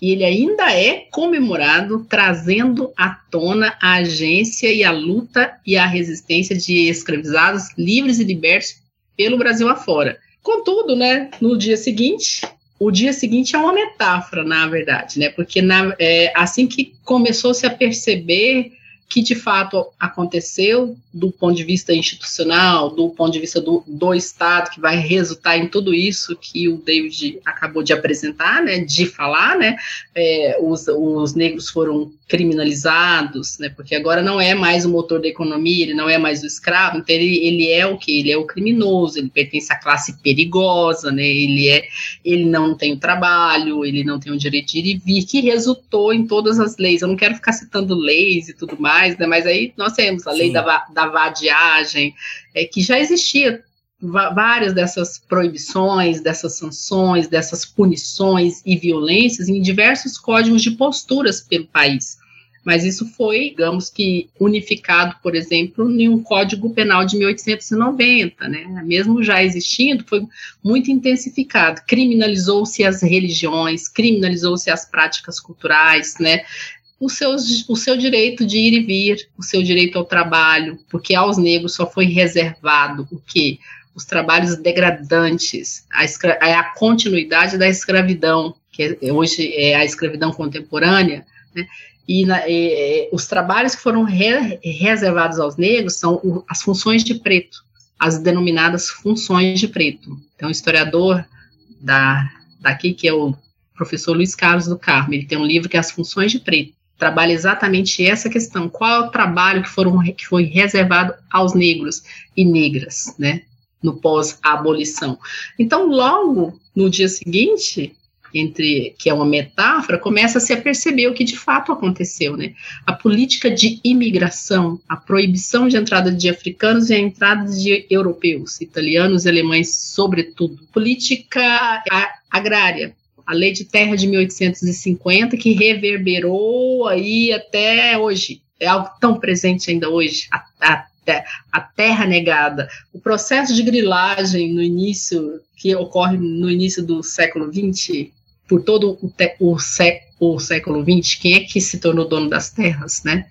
e ele ainda é comemorado trazendo à tona a agência e a luta e a resistência de escravizados livres e libertos pelo Brasil afora. Contudo, né, no dia seguinte, o dia seguinte é uma metáfora, na verdade, né, porque na, é, assim que começou-se a perceber que de fato aconteceu do ponto de vista institucional, do ponto de vista do, do Estado, que vai resultar em tudo isso que o David acabou de apresentar, né, de falar, né, é, os, os negros foram criminalizados, né, porque agora não é mais o motor da economia, ele não é mais o escravo, então ele, ele é o que? Ele é o criminoso, ele pertence à classe perigosa, né, ele é, ele não tem o trabalho, ele não tem o direito de ir e vir, que resultou em todas as leis, eu não quero ficar citando leis e tudo mais, né, mas aí nós temos a lei da, da vadiagem, é, que já existia várias dessas proibições, dessas sanções, dessas punições e violências em diversos códigos de posturas pelo país. Mas isso foi, digamos que, unificado, por exemplo, em um Código Penal de 1890, né? Mesmo já existindo, foi muito intensificado. Criminalizou-se as religiões, criminalizou-se as práticas culturais, né? O seu, o seu direito de ir e vir, o seu direito ao trabalho, porque aos negros só foi reservado o que? Os trabalhos degradantes, a, escra a continuidade da escravidão, que é, hoje é a escravidão contemporânea, né? e, na, e, os trabalhos que foram re reservados aos negros são o, as funções de preto, as denominadas funções de preto. Então, o historiador da, daqui, que é o professor Luiz Carlos do Carmo, ele tem um livro que é As Funções de Preto trabalha exatamente essa questão. Qual é o trabalho que, foram, que foi reservado aos negros e negras, né? No pós-abolição. Então, logo no dia seguinte, entre que é uma metáfora, começa-se a perceber o que de fato aconteceu, né? A política de imigração, a proibição de entrada de africanos e a entrada de europeus, italianos e alemães, sobretudo. Política agrária, a Lei de Terra de 1850, que reverberou aí até hoje. É algo tão presente ainda hoje, a, a, a terra negada. O processo de grilagem no início, que ocorre no início do século XX, por todo o, te, o, sé, o século XX, quem é que se tornou dono das terras, né?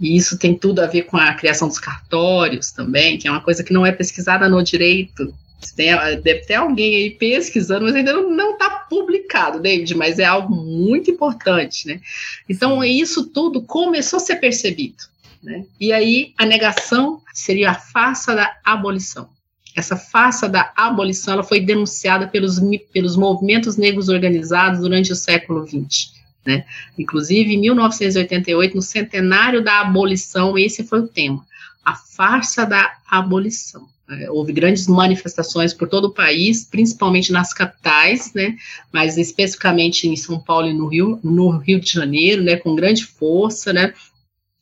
E isso tem tudo a ver com a criação dos cartórios também, que é uma coisa que não é pesquisada no direito, tem, deve ter alguém aí pesquisando, mas ainda não está publicado, David, mas é algo muito importante, né? Então, isso tudo começou a ser percebido, né? E aí, a negação seria a farsa da abolição. Essa farsa da abolição, ela foi denunciada pelos, pelos movimentos negros organizados durante o século XX, né? Inclusive, em 1988, no centenário da abolição, esse foi o tema, a farsa da abolição. É, houve grandes manifestações por todo o país, principalmente nas capitais, né, mas especificamente em São Paulo e no Rio, no Rio de Janeiro, né, com grande força, né,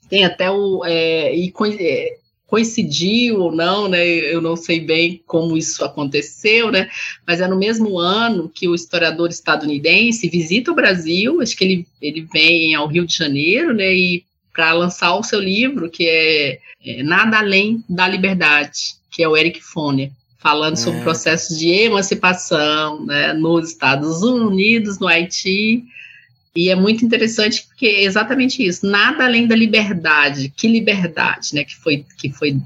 tem até o, é, e é, coincidiu ou não, né, eu não sei bem como isso aconteceu, né, mas é no mesmo ano que o historiador estadunidense visita o Brasil, acho que ele, ele vem ao Rio de Janeiro, né, e para lançar o seu livro, que é, é Nada Além da Liberdade, que é o Eric Foner, falando é. sobre o processo de emancipação né, nos Estados Unidos, no Haiti. E é muito interessante porque é exatamente isso, nada além da liberdade. Que liberdade, né, que foi, que foi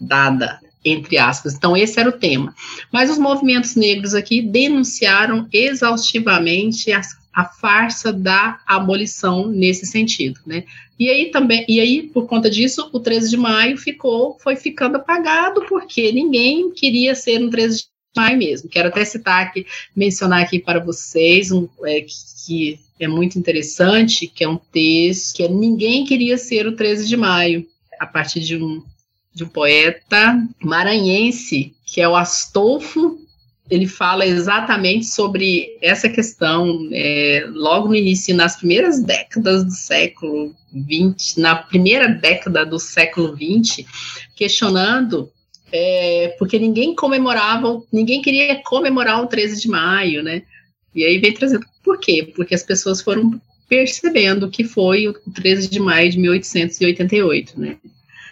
dada entre aspas. Então, esse era o tema. Mas os movimentos negros aqui denunciaram exaustivamente a farsa da abolição nesse sentido, né? E aí também, e aí por conta disso, o 13 de maio ficou, foi ficando apagado porque ninguém queria ser um 13 de maio mesmo. Quero até citar aqui, mencionar aqui para vocês um é, que, que é muito interessante, que é um texto que é Ninguém queria ser o 13 de maio, a partir de um de um poeta maranhense, que é o Astolfo ele fala exatamente sobre essa questão, é, logo no início, nas primeiras décadas do século XX, na primeira década do século XX, questionando, é, porque ninguém comemorava, ninguém queria comemorar o 13 de maio, né? E aí vem trazendo, por quê? Porque as pessoas foram percebendo que foi o 13 de maio de 1888, né?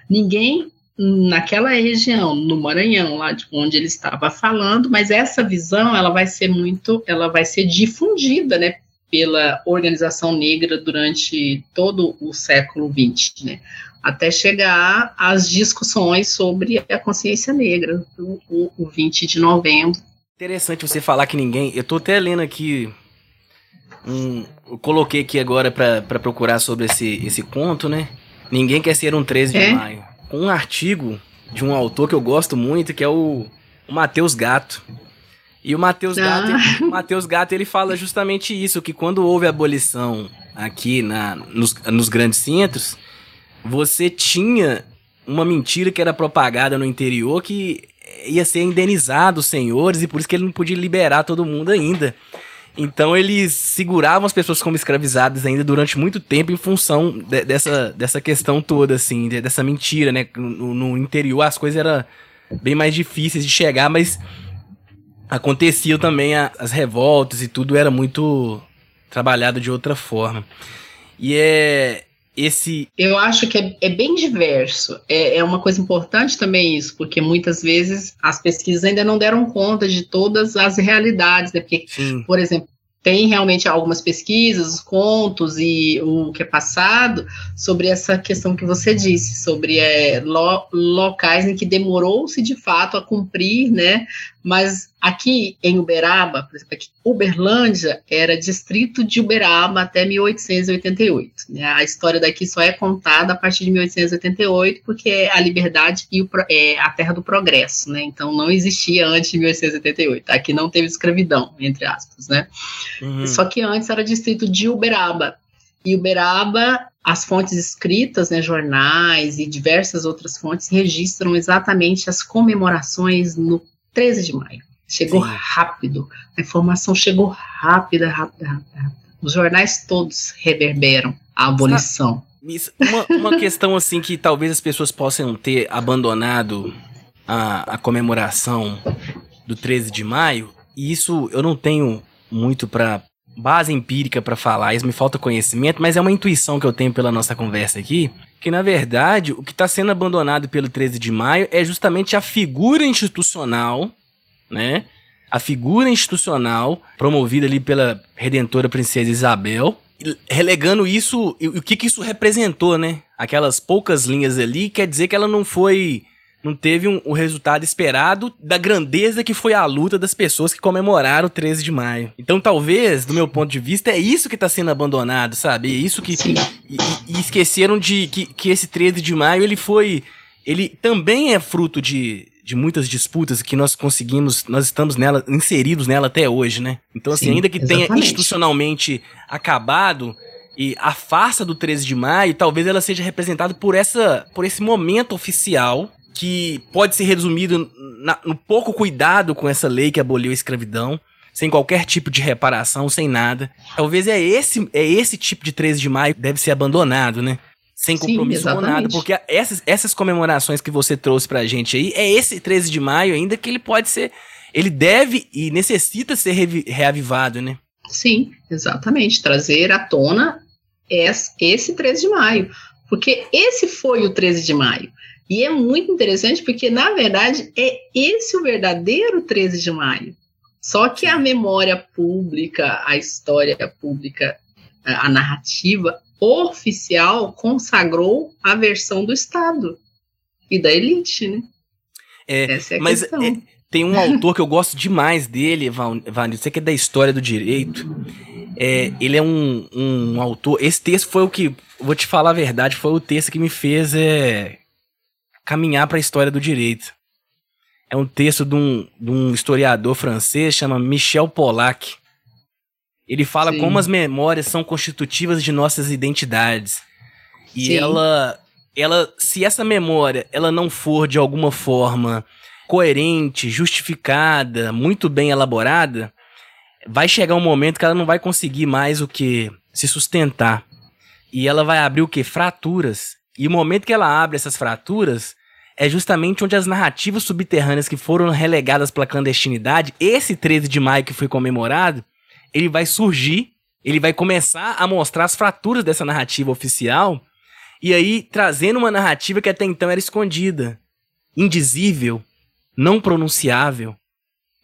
Ninguém naquela região, no Maranhão, lá de onde ele estava falando, mas essa visão ela vai ser muito, ela vai ser difundida, né, pela organização negra durante todo o século XX, né, até chegar às discussões sobre a consciência negra, o, o, o 20 de novembro. Interessante você falar que ninguém, eu estou até lendo aqui um, eu coloquei aqui agora para procurar sobre esse, esse conto, né? Ninguém quer ser um 13 é? de maio um artigo de um autor que eu gosto muito, que é o, o Matheus Gato. E o Matheus ah. Gato, Mateus Gato, ele fala justamente isso, que quando houve a abolição aqui na, nos, nos grandes centros, você tinha uma mentira que era propagada no interior que ia ser indenizado os senhores e por isso que ele não podia liberar todo mundo ainda. Então eles seguravam as pessoas como escravizadas ainda durante muito tempo em função de, dessa, dessa questão toda, assim, de, dessa mentira, né? No, no, interior as coisas eram bem mais difíceis de chegar, mas aconteciam também a, as revoltas e tudo era muito trabalhado de outra forma. E é esse. Eu acho que é, é bem diverso. É, é, uma coisa importante também isso, porque muitas vezes as pesquisas ainda não deram conta de todas as realidades, né? Porque, Sim. por exemplo, tem realmente algumas pesquisas, contos e o que é passado sobre essa questão que você disse, sobre é, lo, locais em que demorou-se de fato a cumprir, né? Mas aqui em Uberaba, por exemplo, Uberlândia era distrito de Uberaba até 1888. Né? A história daqui só é contada a partir de 1888, porque é a liberdade e o, é a terra do progresso, né? Então não existia antes de 1888. Aqui não teve escravidão, entre aspas, né? Uhum. Só que antes era distrito de Uberaba. E Uberaba, as fontes escritas, né, jornais e diversas outras fontes registram exatamente as comemorações no 13 de maio. Chegou Sim. rápido, a informação chegou rápida, rápida, rápida. Os jornais todos reverberam a abolição. Uma, uma questão assim que talvez as pessoas possam ter abandonado a, a comemoração do 13 de maio, e isso eu não tenho muito para base empírica para falar, isso me falta conhecimento, mas é uma intuição que eu tenho pela nossa conversa aqui, que na verdade o que está sendo abandonado pelo 13 de maio é justamente a figura institucional, né? A figura institucional promovida ali pela redentora princesa Isabel, relegando isso, o que que isso representou, né? Aquelas poucas linhas ali, quer dizer que ela não foi não teve um, o resultado esperado da grandeza que foi a luta das pessoas que comemoraram o 13 de maio. Então, talvez, do meu ponto de vista, é isso que está sendo abandonado, sabe? É isso que. E, e, esqueceram de que, que esse 13 de maio ele foi. Ele também é fruto de, de muitas disputas que nós conseguimos, nós estamos nela, inseridos nela até hoje, né? Então, assim, Sim, ainda que exatamente. tenha institucionalmente acabado, e a farsa do 13 de maio, talvez ela seja representada por essa por esse momento oficial que pode ser resumido na, no pouco cuidado com essa lei que aboliu a escravidão, sem qualquer tipo de reparação, sem nada. Talvez é esse, é esse tipo de 13 de maio que deve ser abandonado, né? Sem compromisso Sim, com nada, porque essas, essas comemorações que você trouxe pra gente aí, é esse 13 de maio ainda que ele pode ser, ele deve e necessita ser re, reavivado, né? Sim, exatamente, trazer à tona esse 13 de maio, porque esse foi o 13 de maio. E é muito interessante porque, na verdade, é esse o verdadeiro 13 de maio. Só que a memória pública, a história pública, a narrativa oficial consagrou a versão do Estado e da elite, né? É, Essa é a mas questão. É, tem um autor que eu gosto demais dele, Vanil, você que é da história do direito. É, ele é um, um autor. Esse texto foi o que, vou te falar a verdade, foi o texto que me fez é, caminhar para a história do direito. É um texto de um, de um historiador francês, chama Michel Pollack. Ele fala Sim. como as memórias são constitutivas de nossas identidades. E Sim. ela, ela, se essa memória ela não for de alguma forma coerente, justificada, muito bem elaborada, vai chegar um momento que ela não vai conseguir mais o que se sustentar. E ela vai abrir o que? Fraturas. E o momento que ela abre essas fraturas é justamente onde as narrativas subterrâneas que foram relegadas pela clandestinidade, esse 13 de maio que foi comemorado, ele vai surgir, ele vai começar a mostrar as fraturas dessa narrativa oficial, e aí trazendo uma narrativa que até então era escondida. indizível, não pronunciável,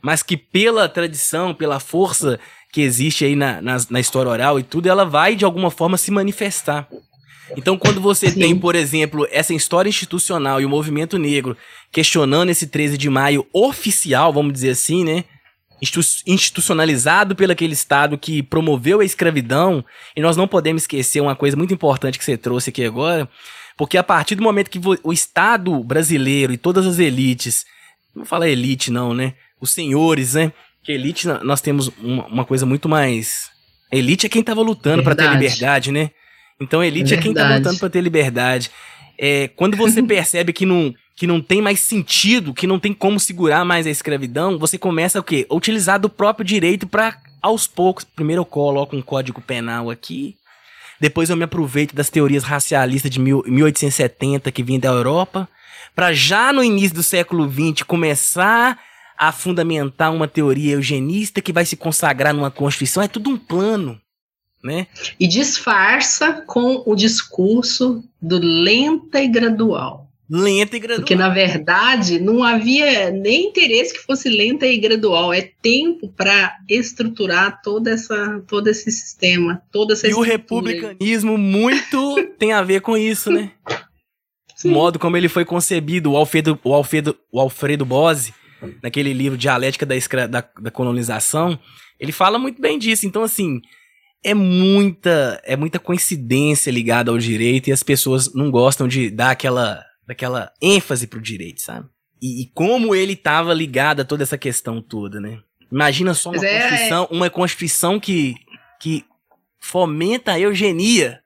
mas que pela tradição, pela força que existe aí na, na, na história oral e tudo, ela vai de alguma forma se manifestar. Então, quando você Sim. tem, por exemplo, essa história institucional e o movimento negro questionando esse 13 de maio oficial, vamos dizer assim, né? institucionalizado pelo aquele Estado que promoveu a escravidão, e nós não podemos esquecer uma coisa muito importante que você trouxe aqui agora, porque a partir do momento que o Estado brasileiro e todas as elites, não vou falar elite não, né? Os senhores, né? Que elite nós temos uma, uma coisa muito mais. Elite é quem estava lutando para ter liberdade, né? Então elite é, é quem tá lutando para ter liberdade. É, quando você percebe que não que não tem mais sentido, que não tem como segurar mais a escravidão, você começa o quê? A utilizar do próprio direito para aos poucos, primeiro eu coloco um código penal aqui, depois eu me aproveito das teorias racialistas de mil, 1870 que vinham da Europa, para já no início do século XX começar a fundamentar uma teoria eugenista que vai se consagrar numa constituição, é tudo um plano. Né? E disfarça com o discurso do lenta e gradual lenta e gradual. Porque, na verdade, não havia nem interesse que fosse lenta e gradual. É tempo para estruturar toda essa, todo esse sistema, toda essa E o republicanismo muito tem a ver com isso, né? Sim. O modo como ele foi concebido, o Alfredo, o Alfredo, o Alfredo Bose, naquele livro Dialética da, da, da Colonização, ele fala muito bem disso. Então, assim, é muita, é muita coincidência ligada ao direito e as pessoas não gostam de dar aquela daquela ênfase pro direito, sabe? E, e, como ele tava ligado a toda essa questão toda, né? Imagina só uma é, constituição, é... uma constituição que, que fomenta a eugenia.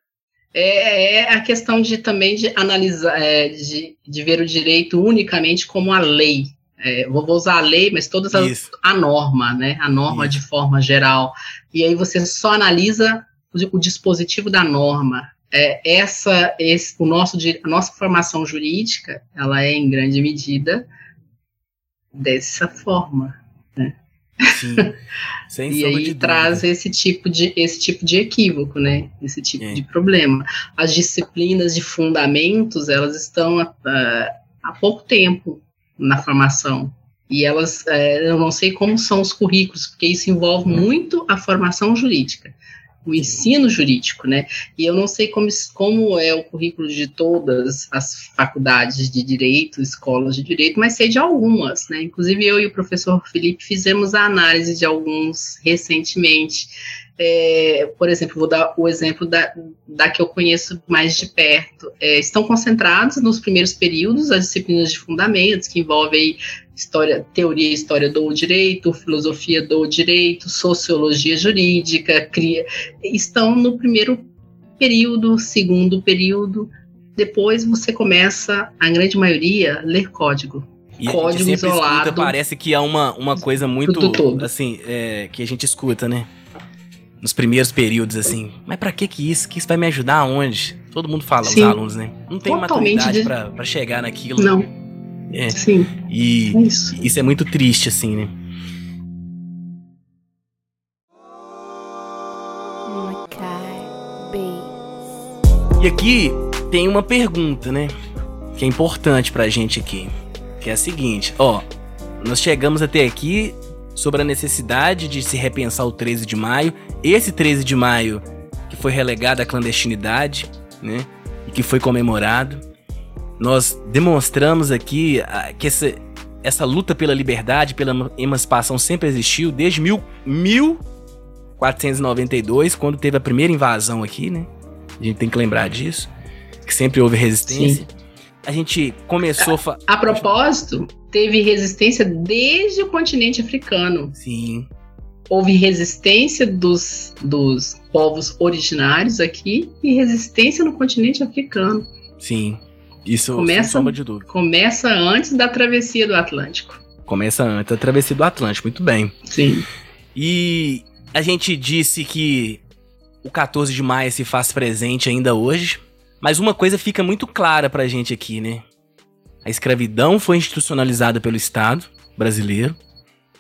É, é a questão de também de analisar, é, de, de ver o direito unicamente como a lei. É, vou usar a lei, mas todas as, a norma, né? A norma Isso. de forma geral. E aí você só analisa o, o dispositivo da norma é, essa, esse, o nosso, a nossa formação jurídica, ela é em grande medida dessa forma, né? Sim, sem e aí traz esse tipo de esse tipo de equívoco, né? Esse tipo é. de problema. As disciplinas de fundamentos elas estão uh, há pouco tempo na formação e elas uh, eu não sei como são os currículos porque isso envolve muito a formação jurídica o ensino jurídico, né? E eu não sei como, como é o currículo de todas as faculdades de direito, escolas de direito, mas sei de algumas, né? Inclusive eu e o professor Felipe fizemos a análise de alguns recentemente. É, por exemplo, vou dar o exemplo da, da que eu conheço mais de perto. É, estão concentrados nos primeiros períodos as disciplinas de fundamentos, que envolvem história, teoria e história do direito, filosofia do direito, sociologia jurídica, cria, estão no primeiro período, segundo período. Depois você começa, a grande maioria, ler código. E código isolado. Escuta, parece que há uma, uma coisa muito assim, é, que a gente escuta, né? Nos primeiros períodos, assim. Mas para que que isso? Que isso vai me ajudar aonde? Todo mundo fala, Sim. os alunos, né? Não tem Totalmente maturidade de... para chegar naquilo. Não. É. Sim. E é isso. isso é muito triste, assim, né? E aqui tem uma pergunta, né? Que é importante pra gente aqui. Que é a seguinte, ó. Nós chegamos até aqui sobre a necessidade de se repensar o 13 de maio. Esse 13 de maio que foi relegado à clandestinidade, né? E que foi comemorado. Nós demonstramos aqui ah, que essa, essa luta pela liberdade, pela emancipação sempre existiu desde mil, 1492, quando teve a primeira invasão aqui, né? A gente tem que lembrar disso, que sempre houve resistência. Sim. A gente começou. A, a propósito, teve resistência desde o continente africano. Sim. Houve resistência dos, dos povos originários aqui e resistência no continente africano. Sim. Isso começa, sem sombra de dúvida. Começa antes da travessia do Atlântico. Começa antes da travessia do Atlântico, muito bem. Sim. E a gente disse que o 14 de maio se faz presente ainda hoje, mas uma coisa fica muito clara pra gente aqui, né? A escravidão foi institucionalizada pelo Estado brasileiro.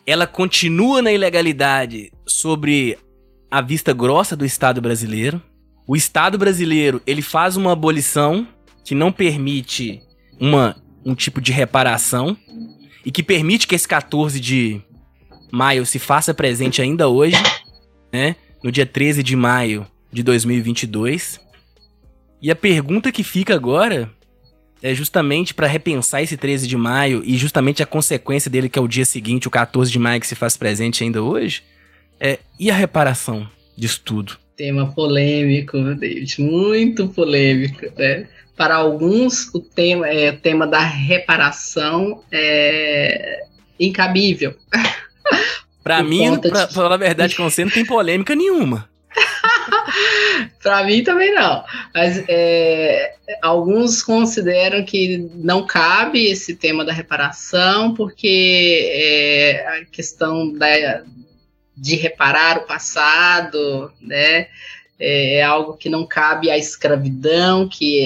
Ela continua na ilegalidade sobre a vista grossa do Estado brasileiro. O Estado brasileiro, ele faz uma abolição que não permite uma um tipo de reparação e que permite que esse 14 de maio se faça presente ainda hoje, né? No dia 13 de maio de 2022. E a pergunta que fica agora é justamente para repensar esse 13 de maio e justamente a consequência dele, que é o dia seguinte, o 14 de maio, que se faz presente ainda hoje, é e a reparação disso tudo? Tema polêmico, David, muito polêmico, né? Para alguns, o tema, é, o tema da reparação é incabível. Para mim, pra de... falar a verdade com você, não tem polêmica nenhuma. para mim também não. Mas é, alguns consideram que não cabe esse tema da reparação, porque é, a questão da, de reparar o passado, né? É, é algo que não cabe à escravidão, que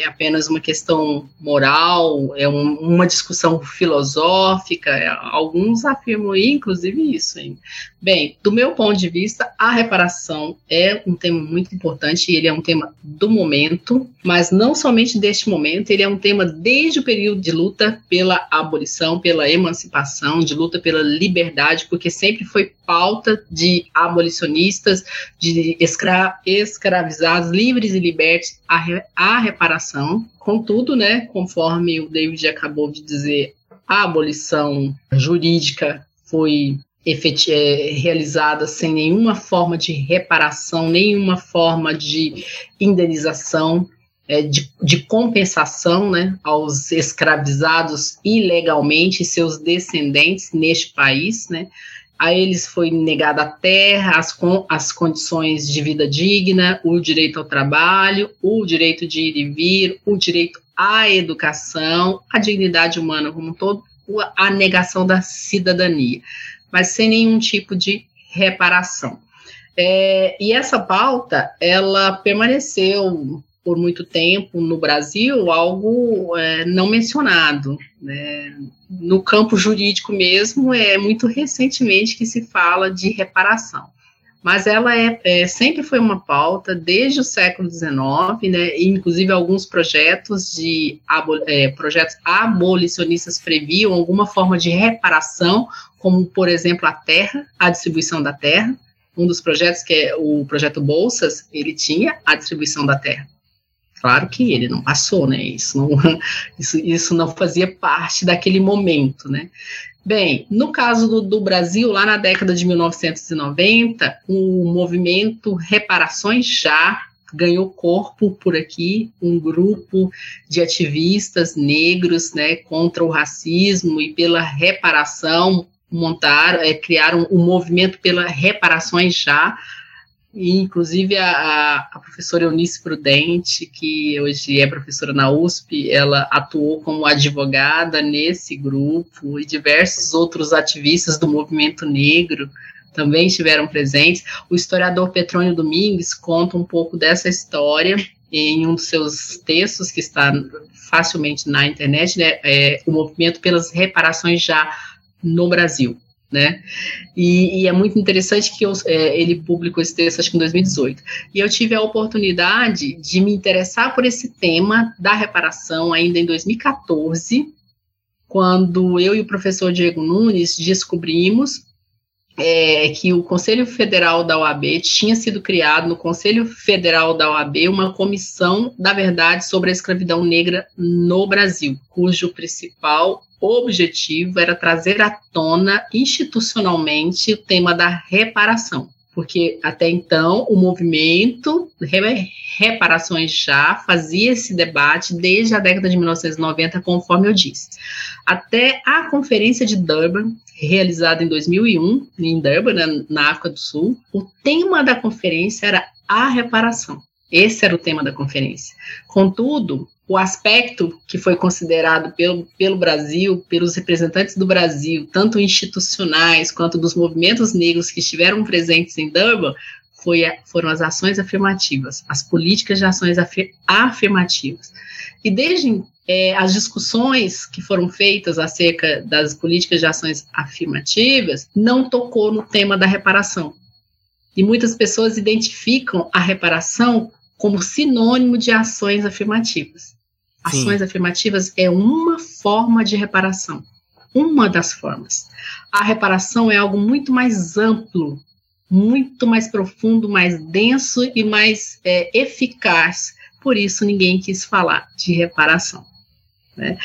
é apenas uma questão moral, é um, uma discussão filosófica. É, alguns afirmam, inclusive, isso. Hein? Bem, do meu ponto de vista, a reparação é um tema muito importante, ele é um tema do momento, mas não somente deste momento, ele é um tema desde o período de luta pela abolição, pela emancipação, de luta pela liberdade, porque sempre foi pauta de abolicionistas, de escra escravizados, livres e libertos, a, re reparação. Contudo, né, conforme o David acabou de dizer, a abolição jurídica foi é, realizada sem nenhuma forma de reparação, nenhuma forma de indenização, é, de, de, compensação né, aos escravizados ilegalmente, seus descendentes neste país. Né, a eles foi negada a terra, as, as condições de vida digna, o direito ao trabalho, o direito de ir e vir, o direito à educação, a dignidade humana como um todo, a negação da cidadania mas sem nenhum tipo de reparação. É, e essa pauta, ela permaneceu por muito tempo no Brasil algo é, não mencionado. Né? No campo jurídico mesmo, é muito recentemente que se fala de reparação. Mas ela é, é sempre foi uma pauta desde o século XIX, né? Inclusive alguns projetos de é, projetos abolicionistas previam alguma forma de reparação como, por exemplo, a terra, a distribuição da terra. Um dos projetos, que é o projeto Bolsas, ele tinha a distribuição da terra. Claro que ele não passou, né? Isso não, isso, isso não fazia parte daquele momento, né? Bem, no caso do, do, Brasil, lá na década de 1990, o movimento Reparações Já ganhou corpo por aqui, um grupo de ativistas negros né, contra o racismo e pela reparação montaram, é, criaram um movimento pela reparações já, e inclusive a, a, professora Eunice Prudente, que hoje é professora na USP, ela atuou como advogada nesse grupo, e diversos outros ativistas do movimento negro também estiveram presentes. O historiador Petrônio Domingues conta um pouco dessa história em um dos seus textos, que está facilmente na internet, né, é, o movimento pelas reparações já no Brasil, né? E, e é muito interessante que eu, é, ele publicou esse texto, acho que em 2018. E eu tive a oportunidade de me interessar por esse tema da reparação ainda em 2014, quando eu e o professor Diego Nunes descobrimos é, que o Conselho Federal da OAB tinha sido criado no Conselho Federal da OAB uma comissão da verdade sobre a escravidão negra no Brasil, cujo principal objetivo era trazer à tona institucionalmente o tema da reparação, porque até então o movimento Reparações Já fazia esse debate desde a década de 1990, conforme eu disse, até a Conferência de Durban, realizada em 2001, em Durban, na África do Sul, o tema da conferência era a reparação. Esse era o tema da conferência. Contudo, o aspecto que foi considerado pelo, pelo Brasil, pelos representantes do Brasil, tanto institucionais quanto dos movimentos negros que estiveram presentes em Durban, foi, foram as ações afirmativas, as políticas de ações afir, afirmativas. E desde é, as discussões que foram feitas acerca das políticas de ações afirmativas, não tocou no tema da reparação. E muitas pessoas identificam a reparação como sinônimo de ações afirmativas. Ações Sim. afirmativas é uma forma de reparação. Uma das formas. A reparação é algo muito mais amplo, muito mais profundo, mais denso e mais é, eficaz. Por isso, ninguém quis falar de reparação. Né?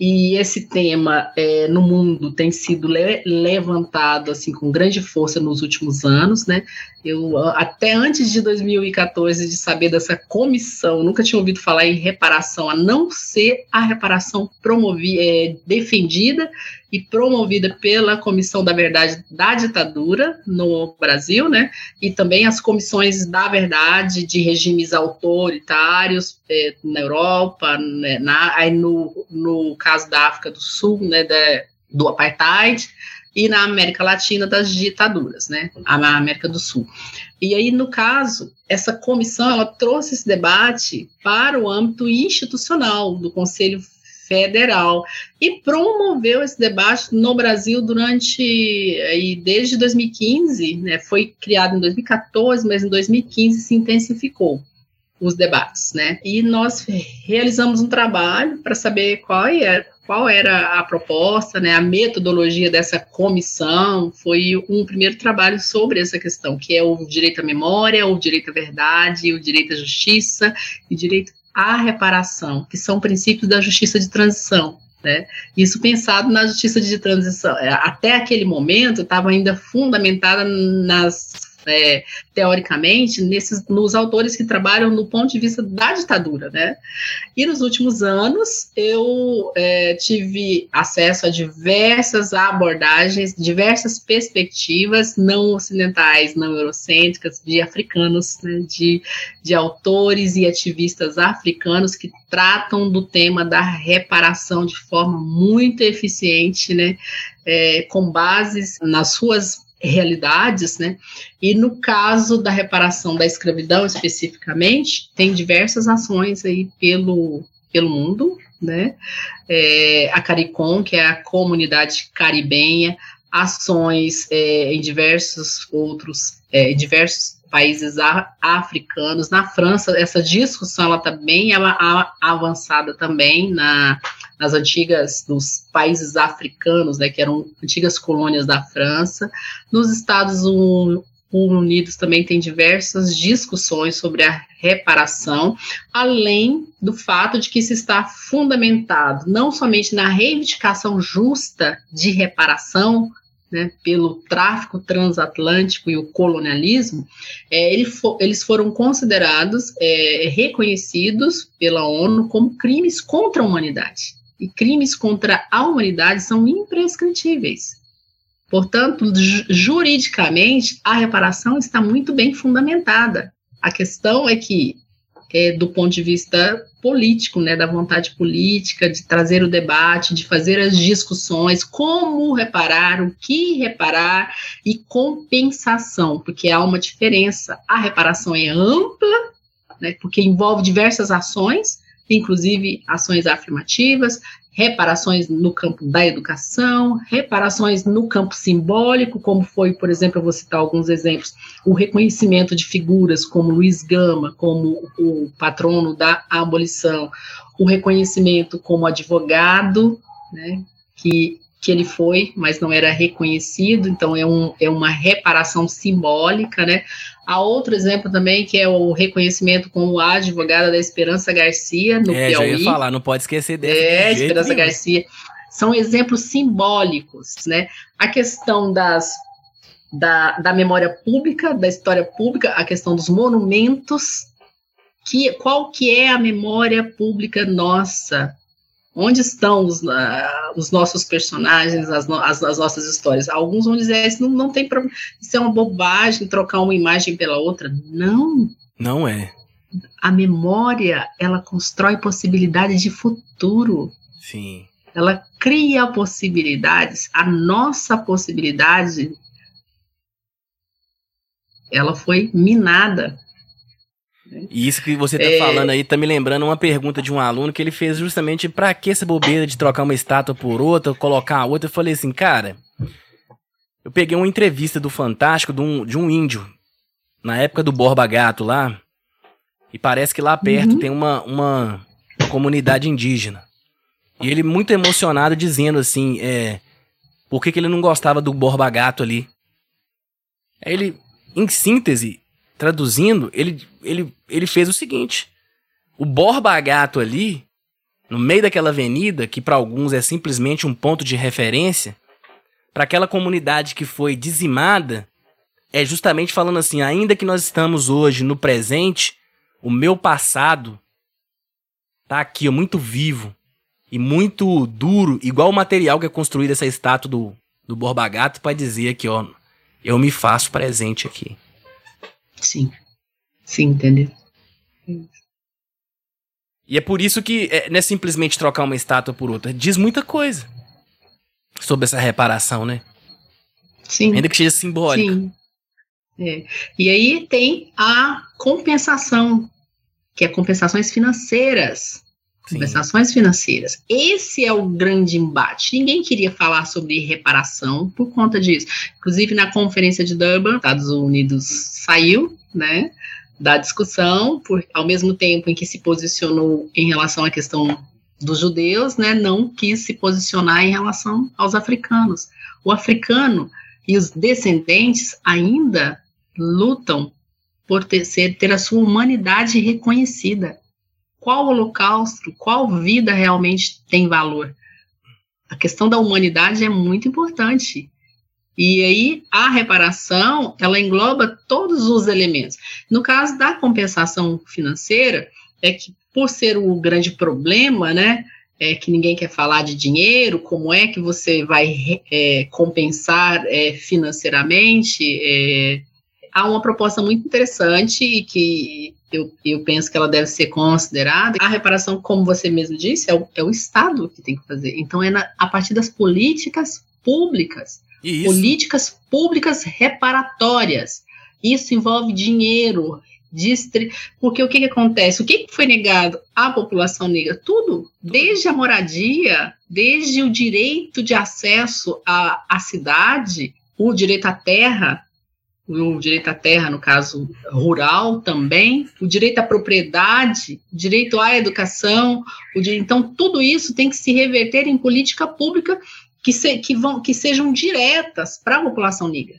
E esse tema é, no mundo tem sido le levantado assim com grande força nos últimos anos, né? Eu até antes de 2014 de saber dessa comissão, nunca tinha ouvido falar em reparação, a não ser a reparação promovida, é, defendida e promovida pela Comissão da Verdade da ditadura no Brasil, né? E também as comissões da verdade de regimes autoritários é, na Europa, né? na, aí no, no caso da África do Sul, né? Da, do apartheid e na América Latina das ditaduras, né? Na América do Sul. E aí, no caso, essa comissão ela trouxe esse debate para o âmbito institucional do Conselho federal e promoveu esse debate no Brasil durante e desde 2015, né, foi criado em 2014, mas em 2015 se intensificou os debates, né? E nós realizamos um trabalho para saber qual é qual era a proposta, né, a metodologia dessa comissão, foi um primeiro trabalho sobre essa questão, que é o direito à memória, o direito à verdade, o direito à justiça e direito à reparação, que são princípios da justiça de transição. Né? Isso pensado na justiça de transição. É, até aquele momento estava ainda fundamentada nas é, teoricamente, nesses, nos autores que trabalham no ponto de vista da ditadura, né? E nos últimos anos eu é, tive acesso a diversas abordagens, diversas perspectivas não ocidentais, não eurocêntricas, de africanos, né? de, de autores e ativistas africanos que tratam do tema da reparação de forma muito eficiente, né? É, com bases nas suas realidades, né? E no caso da reparação da escravidão especificamente, tem diversas ações aí pelo, pelo mundo, né? É, a CARICOM, que é a comunidade caribenha, ações é, em diversos outros, é, diversos países africanos. Na França, essa discussão ela está bem avançada também na, nas antigas, nos países africanos, né, que eram antigas colônias da França. Nos Estados Unidos também tem diversas discussões sobre a reparação, além do fato de que isso está fundamentado não somente na reivindicação justa de reparação, né, pelo tráfico transatlântico e o colonialismo, é, ele for, eles foram considerados, é, reconhecidos pela ONU como crimes contra a humanidade. E crimes contra a humanidade são imprescritíveis. Portanto, juridicamente, a reparação está muito bem fundamentada. A questão é que, é, do ponto de vista político, né, da vontade política, de trazer o debate, de fazer as discussões, como reparar, o que reparar e compensação, porque há uma diferença. A reparação é ampla, né, porque envolve diversas ações, inclusive ações afirmativas, reparações no campo da educação, reparações no campo simbólico, como foi, por exemplo, eu vou citar alguns exemplos, o reconhecimento de figuras como Luiz Gama, como o patrono da abolição, o reconhecimento como advogado, né, que que ele foi, mas não era reconhecido, então é, um, é uma reparação simbólica, né? Há outro exemplo também, que é o reconhecimento como a advogada da Esperança Garcia, no é, Piauí. É, já ia falar, não pode esquecer desse É, de Esperança nenhum. Garcia. São exemplos simbólicos, né? A questão das da, da memória pública, da história pública, a questão dos monumentos, que, qual que é a memória pública nossa, Onde estão os, uh, os nossos personagens, as, no, as, as, nossas histórias? Alguns vão dizer, isso não, não tem problema, isso é uma bobagem, trocar uma imagem pela outra. Não. Não é. A memória, ela constrói possibilidades de futuro. Sim. Ela cria possibilidades. A nossa possibilidade, ela foi minada e isso que você tá é... falando aí tá me lembrando uma pergunta de um aluno que ele fez justamente para que essa bobeira de trocar uma estátua por outra, colocar a outra. Eu falei assim, cara, eu peguei uma entrevista do Fantástico de um, de um índio, na época do Borba Gato lá, e parece que lá perto uhum. tem uma, uma comunidade indígena. E ele muito emocionado dizendo assim, é, por que, que ele não gostava do Borba Gato ali. Aí ele, em síntese, traduzindo, ele, ele, ele fez o seguinte: o Borba Gato ali, no meio daquela avenida, que para alguns é simplesmente um ponto de referência, para aquela comunidade que foi dizimada, é justamente falando assim: ainda que nós estamos hoje no presente, o meu passado tá aqui, muito vivo e muito duro, igual o material que é construído essa estátua do, do Borba Gato para dizer aqui, ó, eu me faço presente aqui. Sim. Sim, entendeu? E é por isso que é, não é simplesmente trocar uma estátua por outra. Diz muita coisa sobre essa reparação, né? Sim. Ainda que seja simbólica. Sim. É. E aí tem a compensação, que é compensações financeiras. Sim. Compensações financeiras. Esse é o grande embate. Ninguém queria falar sobre reparação por conta disso. Inclusive, na conferência de Durban, Estados Unidos saiu, né, da discussão, por, ao mesmo tempo em que se posicionou em relação à questão dos judeus, né, não quis se posicionar em relação aos africanos. O africano e os descendentes ainda lutam por ter, ser, ter a sua humanidade reconhecida qual holocausto, qual vida realmente tem valor. A questão da humanidade é muito importante. E aí a reparação, ela engloba todos os elementos. No caso da compensação financeira, é que por ser o grande problema, né, é que ninguém quer falar de dinheiro, como é que você vai é, compensar é, financeiramente, é, há uma proposta muito interessante e que eu, eu penso que ela deve ser considerada. A reparação, como você mesmo disse, é o, é o Estado que tem que fazer. Então, é na, a partir das políticas públicas. Isso. Políticas públicas reparatórias. Isso envolve dinheiro, distri... porque o que, que acontece? O que, que foi negado à população negra? Tudo, desde a moradia, desde o direito de acesso à, à cidade, o direito à terra, o direito à terra, no caso rural também, o direito à propriedade, o direito à educação, direito, então tudo isso tem que se reverter em política pública que, se, que, vão, que sejam diretas para a população negra.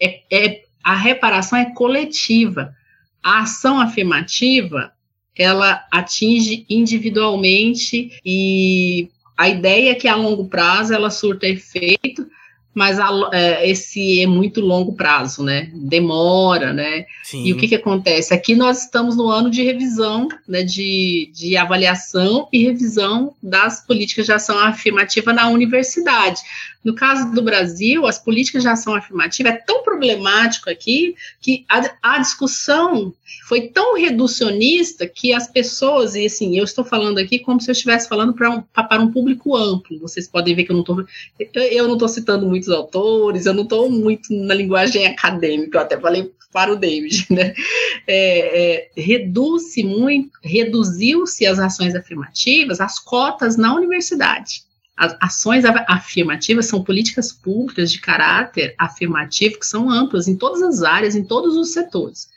É, é, a reparação é coletiva. A ação afirmativa, ela atinge individualmente e a ideia é que a longo prazo ela surta efeito, mas a, é, esse é muito longo prazo, né? Demora, né? Sim. E o que, que acontece? Aqui nós estamos no ano de revisão, né, de, de avaliação e revisão das políticas de ação afirmativa na universidade. No caso do Brasil, as políticas de ação afirmativa é tão problemático aqui que a, a discussão foi tão reducionista que as pessoas, e assim, eu estou falando aqui como se eu estivesse falando para um, para um público amplo. Vocês podem ver que eu não estou eu não estou citando muitos autores, eu não estou muito na linguagem acadêmica, eu até falei para o David, né? É, é, reduz-se muito, reduziu-se as ações afirmativas, as cotas na universidade. As ações afirmativas são políticas públicas de caráter afirmativo que são amplas em todas as áreas, em todos os setores.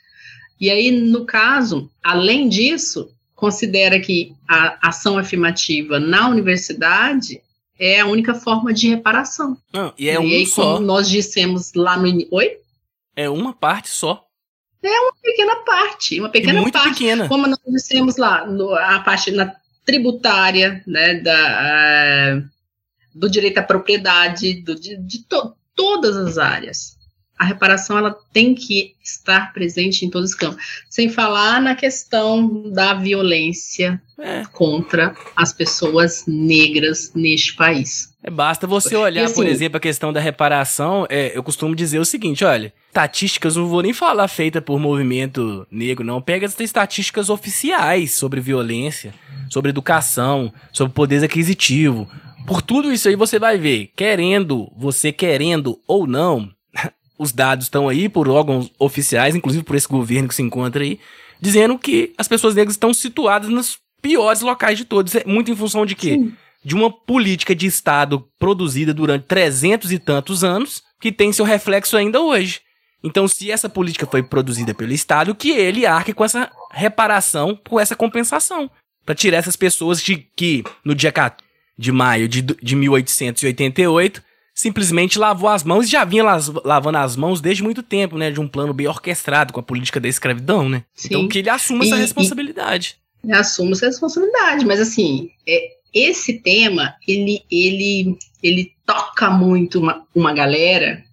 E aí, no caso, além disso, considera que a ação afirmativa na universidade é a única forma de reparação. Não, e é e um aí, só. como nós dissemos lá no início. Oi? É uma parte só. É uma pequena parte, uma pequena e muito parte. pequena. Como nós dissemos lá, no, a parte na tributária, né, da, eh, do direito à propriedade, do, de, de to, todas as áreas a reparação ela tem que estar presente em todos os campos. Sem falar na questão da violência É. contra as pessoas negras neste país. É, basta você olhar, assim- por exemplo, a questão da reparação. é, eu costumo dizer o seguinte: olha, estatísticas, não vou nem falar feita por movimento negro, não. Pega as estatísticas oficiais sobre violência, sobre educação, sobre poder aquisitivo. Por tudo isso aí você vai ver, querendo, você querendo ou não, os dados estão aí por órgãos oficiais, inclusive por esse governo que se encontra aí, dizendo que as pessoas negras estão situadas nos piores locais de todos. É muito em função de quê? Sim. De uma política de Estado produzida durante trezentos e tantos anos, que tem seu reflexo ainda hoje. Então, se essa política foi produzida pelo Estado, que ele arque com essa reparação, com essa compensação. para tirar essas pessoas de que no dia 4 de maio de, de 1888 simplesmente lavou as mãos e já vinha lavando as mãos desde muito tempo, né? De um plano bem orquestrado com a política da escravidão, né? Sim. Então que ele assuma e, essa responsabilidade. E, assuma essa responsabilidade, mas assim, é, esse tema, ele, ele, ele toca muito uma, uma galera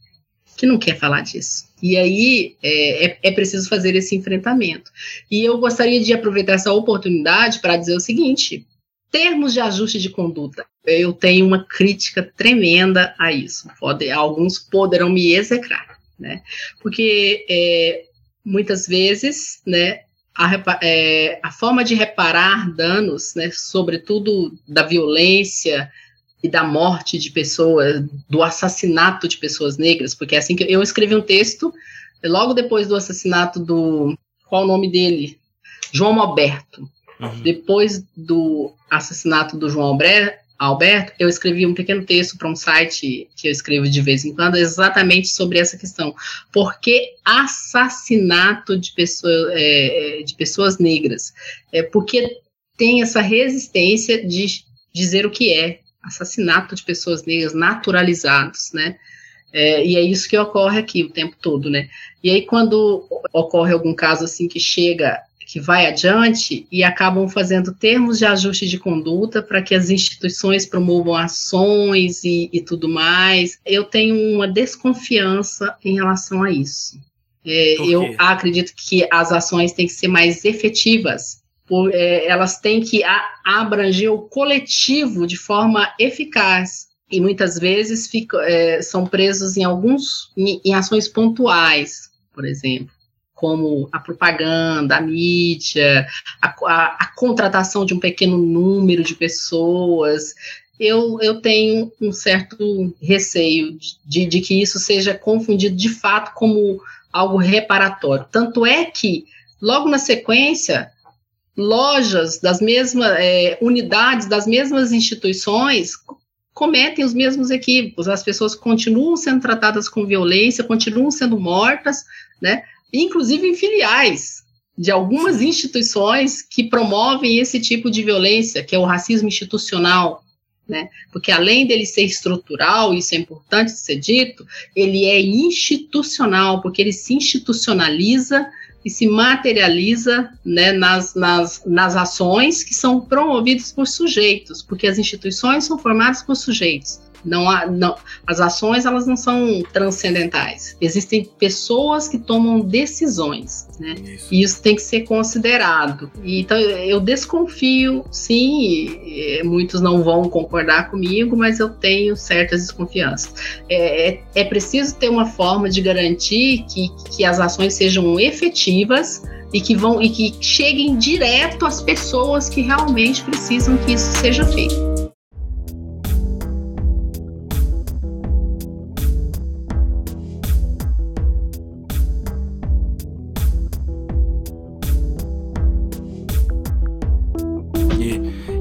que não quer falar disso. E aí é, é, é, preciso fazer esse enfrentamento. E eu gostaria de aproveitar essa oportunidade para dizer o seguinte: termos de ajuste de conduta. Eu tenho uma crítica tremenda a isso. Pode, alguns poderão me execrar, né? Porque é, muitas vezes, né, a, é, a, forma de reparar danos, né, sobretudo da violência e da morte de pessoas, do assassinato de pessoas negras, porque é assim que eu escrevi um texto logo depois do assassinato do qual o nome dele, João Alberto. Uhum. Depois do assassinato do João Alberto, eu escrevi um pequeno texto para um site que eu escrevo de vez em quando, exatamente sobre essa questão. Por que assassinato de, pessoa, é, de pessoas negras? É porque tem essa resistência de dizer o que é assassinato de pessoas negras naturalizados, né? É, e é isso que ocorre aqui o tempo todo, né? E aí, quando ocorre algum caso assim que chega, que vai adiante, e acabam fazendo termos de ajuste de conduta para que as instituições promovam ações e, e, tudo mais, eu tenho uma desconfiança em relação a isso. É, eu acredito que as ações têm que ser mais efetivas. Por, é, elas têm que a, abranger o coletivo de forma eficaz. E muitas vezes fica, é, são presos em alguns em, em, ações pontuais, por exemplo, como a propaganda, a mídia, a, a, a contratação de um pequeno número de pessoas. Eu, eu tenho um certo receio de, de que isso seja confundido de fato como algo reparatório. Tanto é que, logo na sequência, lojas das mesmas é, unidades das mesmas instituições cometem os mesmos equívocos. As pessoas continuam sendo tratadas com violência, continuam sendo mortas, né? Inclusive em filiais de algumas instituições que promovem esse tipo de violência, que é o racismo institucional, né? Porque além dele ser estrutural, isso é importante ser dito, ele é institucional, porque ele se institucionaliza e se materializa né, nas, nas, nas ações que são promovidas por sujeitos, porque as instituições são formadas por sujeitos. Não há, não, as ações elas não são transcendentais. Existem pessoas que tomam decisões, né? Isso. E isso tem que ser considerado. Então eu desconfio, sim, muitos não vão concordar comigo, mas eu tenho certas desconfianças. É, é, é preciso ter uma forma de garantir que, que as ações sejam efetivas e que vão e que cheguem direto às pessoas que realmente precisam que isso seja feito.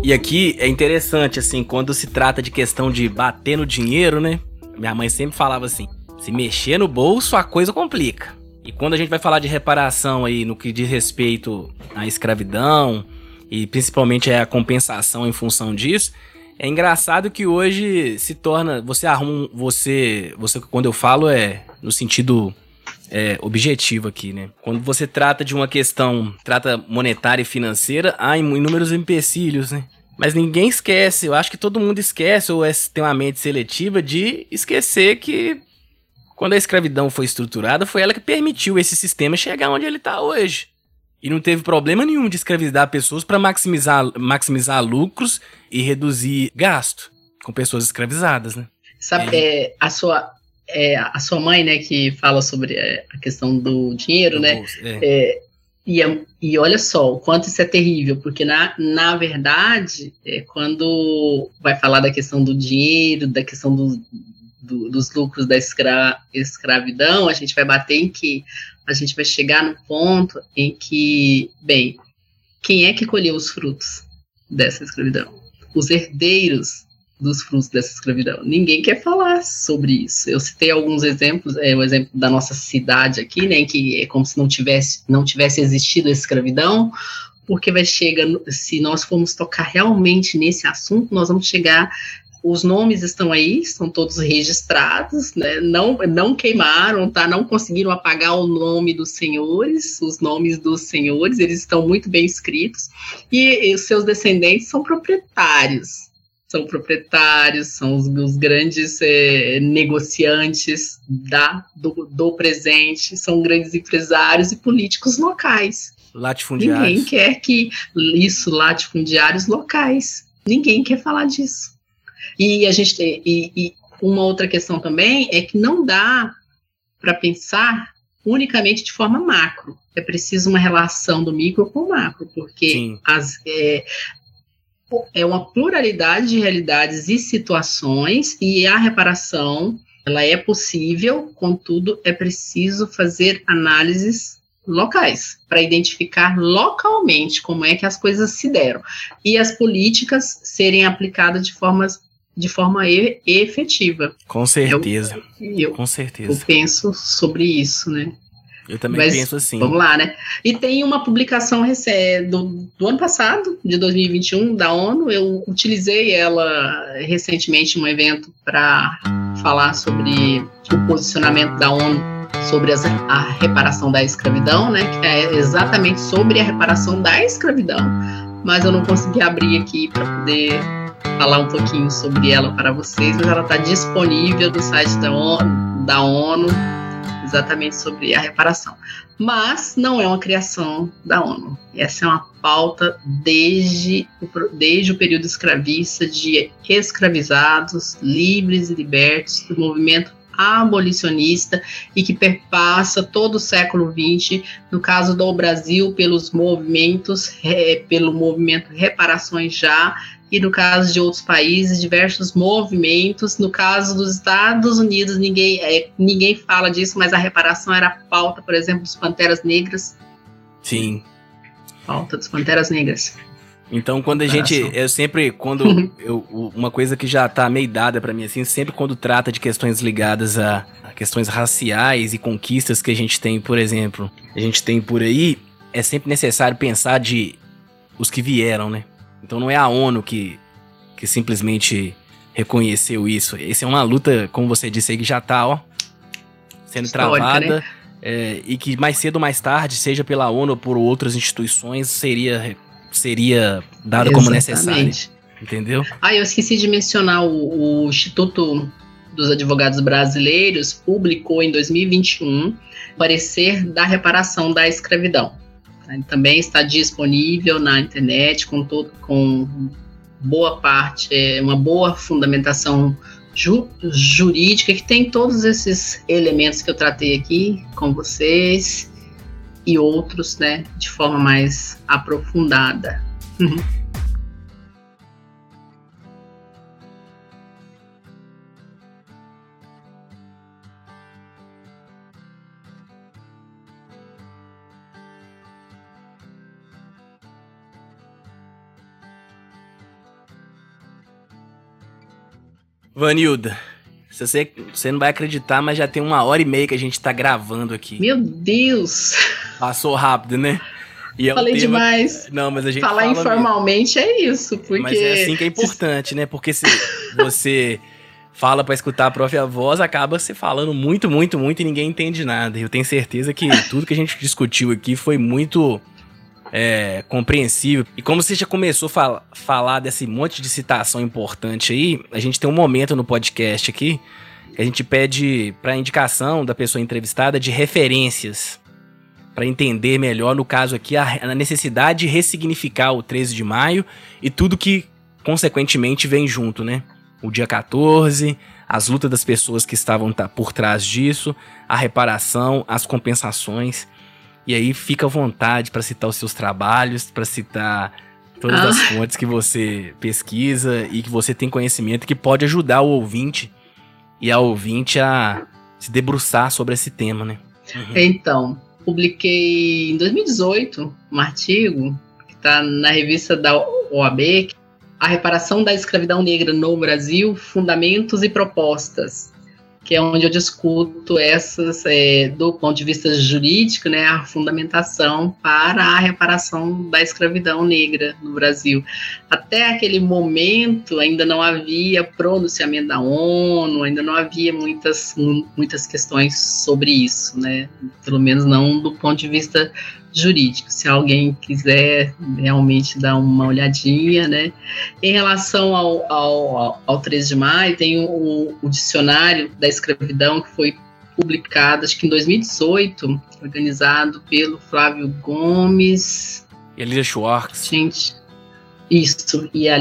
E aqui é interessante, assim, quando se trata de questão de bater no dinheiro, né? Minha mãe sempre falava assim: se mexer no bolso, a coisa complica. E quando a gente vai falar de reparação aí no que diz respeito à escravidão e principalmente a compensação em função disso, é engraçado que hoje se torna, você arruma, você, você quando eu falo é no sentido é, objetivo aqui, né? Quando você trata de uma questão, trata monetária e financeira, há inúmeros empecilhos, né? Mas ninguém esquece, eu acho que todo mundo esquece, ou é, tem uma mente seletiva, de esquecer que quando a escravidão foi estruturada, foi ela que permitiu esse sistema chegar onde ele está hoje. E não teve problema nenhum de escravizar pessoas para maximizar, maximizar lucros e reduzir gasto com pessoas escravizadas, né? Sabe, é, a, sua, é, a sua mãe, né, que fala sobre é, a questão do dinheiro, do né? Bolso, é. é e, é, e olha só o quanto isso é terrível, porque na, na verdade, é, quando vai falar da questão do dinheiro, da questão do, do, dos lucros da escra, escravidão, a gente vai bater em que a gente vai chegar no ponto em que, bem, quem é que colheu os frutos dessa escravidão? Os herdeiros dos frutos dessa escravidão. Ninguém quer falar sobre isso. Eu citei alguns exemplos, é o exemplo da nossa cidade aqui, né, que é como se não tivesse não tivesse existido a escravidão, porque vai chegar, se nós formos tocar realmente nesse assunto, nós vamos chegar os nomes estão aí, estão todos registrados, né? não, não queimaram, tá? não conseguiram apagar o nome dos senhores, os nomes dos senhores, eles estão muito bem escritos, e, e os seus descendentes são proprietários, são proprietários, são os, os grandes é, negociantes da, do, do presente, são grandes empresários e políticos locais. Latifundiários. Ninguém quer que isso, latifundiários locais. Ninguém quer falar disso. E a gente e, e uma outra questão também é que não dá para pensar unicamente de forma macro. É preciso uma relação do micro com o macro, porque as, é, é uma pluralidade de realidades e situações, e a reparação ela é possível, contudo, é preciso fazer análises locais para identificar localmente como é que as coisas se deram e as políticas serem aplicadas de formas de forma efetiva. Com certeza. Eu, eu, Com certeza. Eu penso sobre isso, né? Eu também Mas, penso assim. Vamos lá, né? E tem uma publicação do, do ano passado, de 2021, da ONU. Eu utilizei ela recentemente em um evento para falar sobre o posicionamento da ONU sobre as, a reparação da escravidão, né? Que é exatamente sobre a reparação da escravidão. Mas eu não consegui abrir aqui para poder falar um pouquinho sobre ela para vocês, mas ela está disponível no site da ONU, da ONU, exatamente sobre a reparação. Mas não é uma criação da ONU. Essa é uma pauta desde, desde o período escravista de escravizados, livres e libertos do movimento abolicionista e que perpassa todo o século XX, no caso do Brasil, pelos movimentos, é, pelo movimento Reparações Já, e no caso de outros países, diversos movimentos. No caso dos Estados Unidos, ninguém, é, ninguém fala disso, mas a reparação era a pauta, por exemplo, dos Panteras Negras. Sim. Pauta dos Panteras Negras. Então, quando a gente, eu sempre, quando eu, uma coisa que já tá meio dada para mim, assim, sempre quando trata de questões ligadas a, a, questões raciais e conquistas que a gente tem, por exemplo, a gente tem por aí, é sempre necessário pensar de os que vieram, né? Então não é a ONU que, que simplesmente reconheceu isso. Essa é uma luta, como você disse aí, que já tá, ó, sendo Histórica, travada. Né? É, e que mais cedo ou mais tarde, seja pela ONU ou por outras instituições, seria, seria dado Exatamente. como necessário. Entendeu? Ah, eu esqueci de mencionar o, o Instituto dos Advogados Brasileiros publicou em 2021 parecer da reparação da escravidão. Ele também está disponível na internet com todo com boa parte, é uma boa fundamentação ju, jurídica que tem todos esses elementos que eu tratei aqui com vocês e outros, né, de forma mais aprofundada. Vanilda, você, você não vai acreditar, mas já tem uma hora e meia que a gente tá gravando aqui. Meu Deus! Passou rápido, né? E é Falei tema... demais. Não, mas a gente Falar fala informalmente mesmo. é isso, porque... Mas é assim que é importante, né? Porque se você fala para escutar a própria voz, acaba se falando muito, muito, muito e ninguém entende nada. Eu tenho certeza que tudo que a gente discutiu aqui foi muito é, compreensível. E como você já começou a fal falar desse monte de citação importante aí, a gente tem um momento no podcast aqui que a gente pede para indicação da pessoa entrevistada de referências para entender melhor, no caso aqui, a, a necessidade de ressignificar o 13 de maio e tudo que consequentemente vem junto, né? O dia 14, as lutas das pessoas que estavam por trás disso, a reparação, as compensações. E aí fica à vontade para citar os seus trabalhos, para citar todas ah. as fontes que você pesquisa e que você tem conhecimento que pode ajudar o ouvinte e a ouvinte a se debruçar sobre esse tema, né? Uhum. Então, publiquei em 2018 um artigo que está na revista da OAB, A Reparação da Escravidão Negra no Brasil, Fundamentos e Propostas. Que é onde eu discuto essas, é, do ponto de vista jurídico, né, a fundamentação para a reparação da escravidão negra no Brasil. Até aquele momento ainda não havia pronunciamento da ONU, ainda não havia muitas, muitas questões sobre isso, né, pelo menos não do ponto de vista jurídico, se alguém quiser realmente dar uma olhadinha, né. Em relação ao, ao, ao 13 de maio, tem o, o dicionário da escravidão que foi publicado, acho que em 2018, organizado pelo Flávio Gomes. E a Lilia Schwartz. Gente, isso, e a,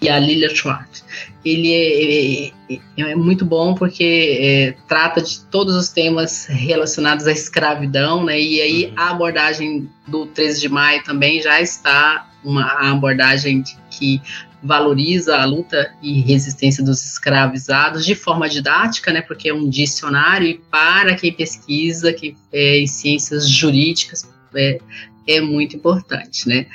e a Lilia Schwartz. Ele é, é, é muito bom porque é, trata de todos os temas relacionados à escravidão, né? E aí uhum. a abordagem do 13 de maio também já está uma abordagem que valoriza a luta e resistência dos escravizados de forma didática, né, porque é um dicionário e para quem pesquisa que é, em ciências jurídicas é, é muito importante, né?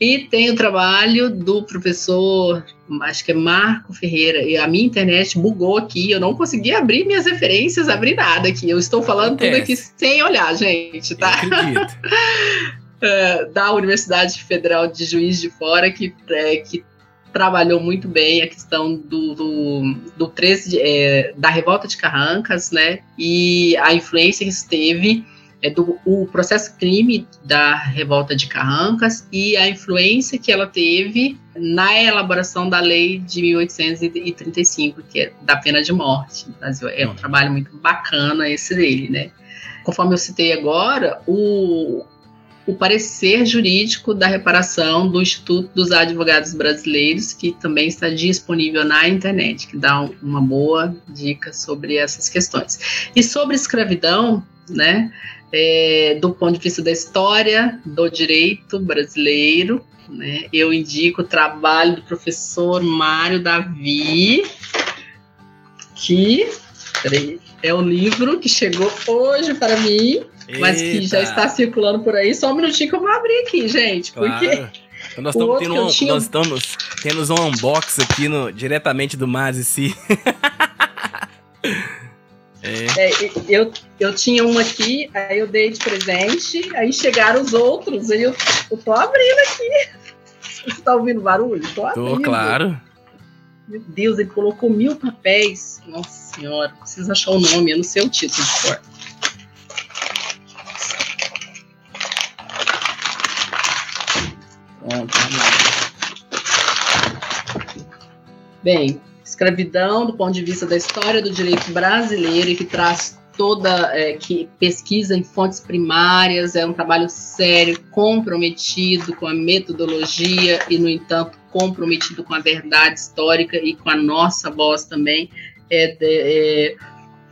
E tem o trabalho do professor, acho que é Marco Ferreira, e a minha internet bugou aqui, eu não consegui abrir minhas referências, abrir nada aqui. Eu estou falando tudo aqui sem olhar, gente, tá? é, da Universidade Federal de Juiz de Fora, que, é, que trabalhou muito bem a questão do, do, do 13 de, é, da revolta de Carrancas, né? E a influência que isso teve é, do o processo crime da revolta de Carrancas e a influência que ela teve na elaboração da lei de 1835, que é da pena de morte no Brasil. É um trabalho muito bacana esse dele, né? Conforme eu citei agora, o, o parecer jurídico da reparação do Instituto dos Advogados Brasileiros, que também está disponível na internet, que dá uma boa dica sobre essas questões. E sobre escravidão, né, é, do ponto de vista da história do direito brasileiro, né, eu indico o trabalho do professor Mário Davi, que peraí, é o livro que chegou hoje para mim, Eita. mas que já está circulando por aí. Só um minutinho que eu vou abrir aqui, gente. Claro. Porque. Então nós estamos, tendo um, tinha... nós estamos tendo um unbox aqui no, diretamente do Mazi É. É, eu, eu tinha um aqui, aí eu dei de presente, aí chegaram os outros, aí eu, eu tô abrindo aqui. Você tá ouvindo barulho? Tô abrindo. Tô, claro. Meu Deus, ele colocou mil papéis. Nossa senhora, preciso achar o nome, eu não sei o título de cor. Bem, escravidão do ponto de vista da história do direito brasileiro e que traz toda é, que pesquisa em fontes primárias, é um trabalho sério, comprometido com a metodologia e, no entanto, comprometido com a verdade histórica e com a nossa voz também. É, é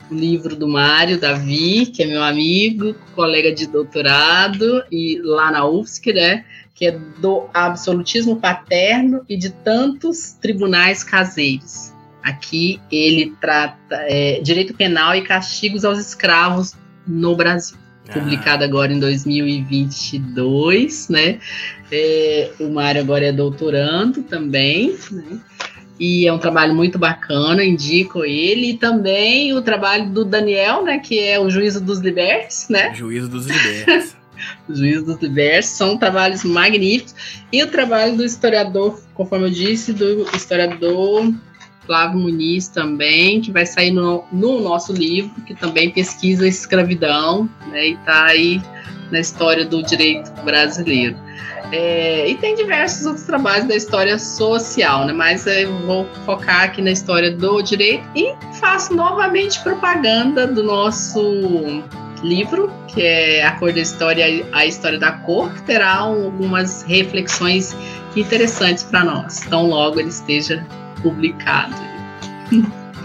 o livro do Mário Davi, que é meu amigo, colega de doutorado, e lá na UFSC, né? Que é do absolutismo paterno e de tantos tribunais caseiros. Aqui ele trata é, direito penal e castigos aos escravos no Brasil. Ah. Publicado agora em 2022, né? É, o Mário agora é doutorando também, né? e é um trabalho muito bacana, indico ele, e também o trabalho do Daniel, né, que é o Juízo dos Libertos, né? Juízo dos Libertos. Juízo dos Libertos, são trabalhos magníficos, e o trabalho do historiador, conforme eu disse, do historiador Flávio Muniz também, que vai sair no, no nosso livro, que também pesquisa a escravidão, né, e está aí na história do direito brasileiro. É, e tem diversos outros trabalhos da história social, né? Mas eu vou focar aqui na história do direito e faço novamente propaganda do nosso livro, que é A Cor da História, a História da Cor, que terá algumas reflexões interessantes para nós, tão logo ele esteja publicado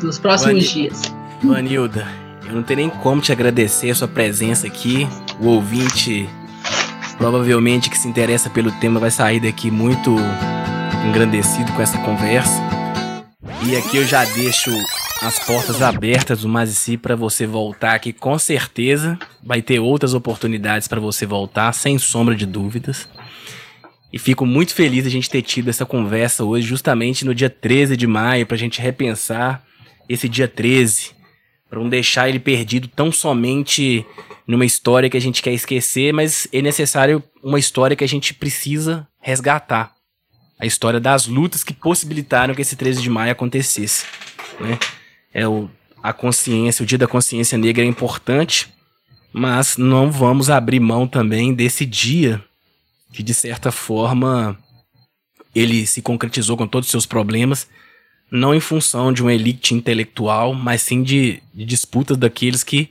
nos próximos dias. Vanilda, eu não tenho nem como te agradecer a sua presença aqui. O ouvinte provavelmente que se interessa pelo tema vai sair daqui muito engrandecido com essa conversa. E aqui eu já deixo as portas abertas do Mazici para você voltar aqui com certeza. Vai ter outras oportunidades para você voltar, sem sombra de dúvidas. E fico muito feliz de a gente ter tido essa conversa hoje, justamente no dia 13 de maio, para a gente repensar esse dia 13 para não deixar ele perdido tão somente numa história que a gente quer esquecer, mas é necessário uma história que a gente precisa resgatar. A história das lutas que possibilitaram que esse 13 de maio acontecesse. Né? É o, a consciência, o Dia da Consciência Negra é importante, mas não vamos abrir mão também desse dia que, de certa forma, ele se concretizou com todos os seus problemas, não em função de uma elite intelectual, mas sim de, de disputas daqueles que,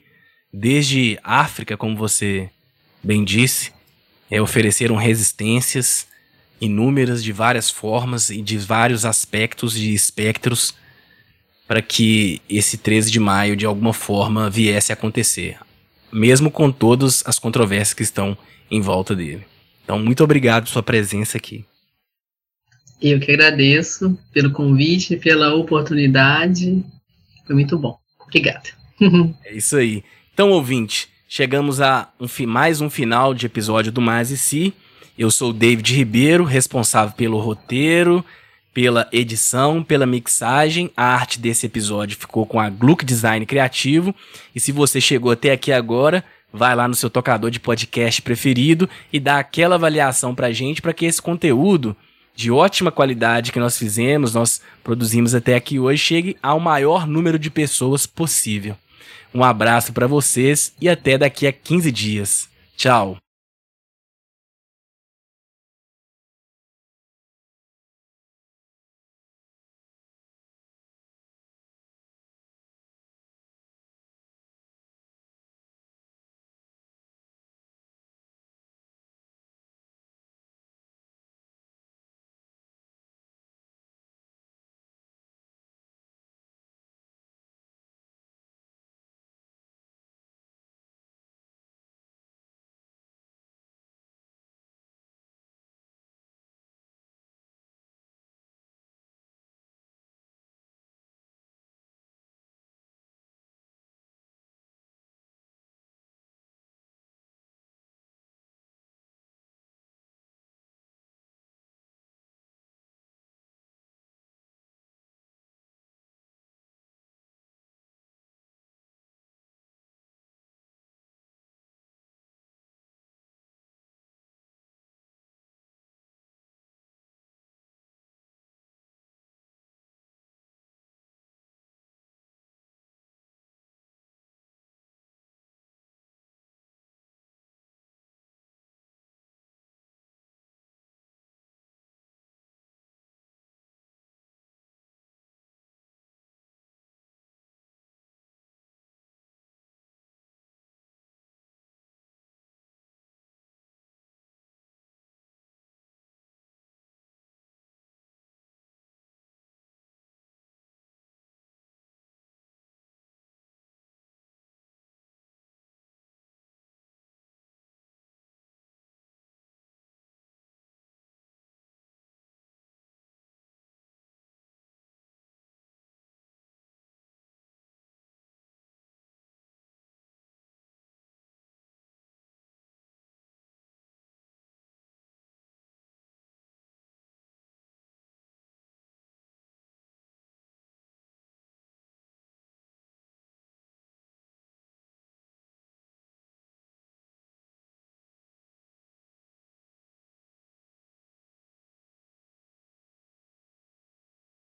desde África, como você bem disse, é, ofereceram resistências inúmeras de várias formas e de vários aspectos e espectros para que esse 13 de maio de alguma forma viesse a acontecer, mesmo com todas as controvérsias que estão em volta dele. Então, muito obrigado por sua presença aqui. Eu que agradeço pelo convite, pela oportunidade. Foi muito bom. Obrigada. é isso aí. Então, ouvinte, chegamos a um, mais um final de episódio do Mais e Si. Eu sou o David Ribeiro, responsável pelo roteiro, pela edição, pela mixagem. A arte desse episódio ficou com a Gluck Design Criativo. E se você chegou até aqui agora, vai lá no seu tocador de podcast preferido e dá aquela avaliação pra gente para que esse conteúdo de ótima qualidade que nós fizemos, nós produzimos até aqui hoje, chegue ao maior número de pessoas possível. Um abraço para vocês e até daqui a 15 dias. Tchau.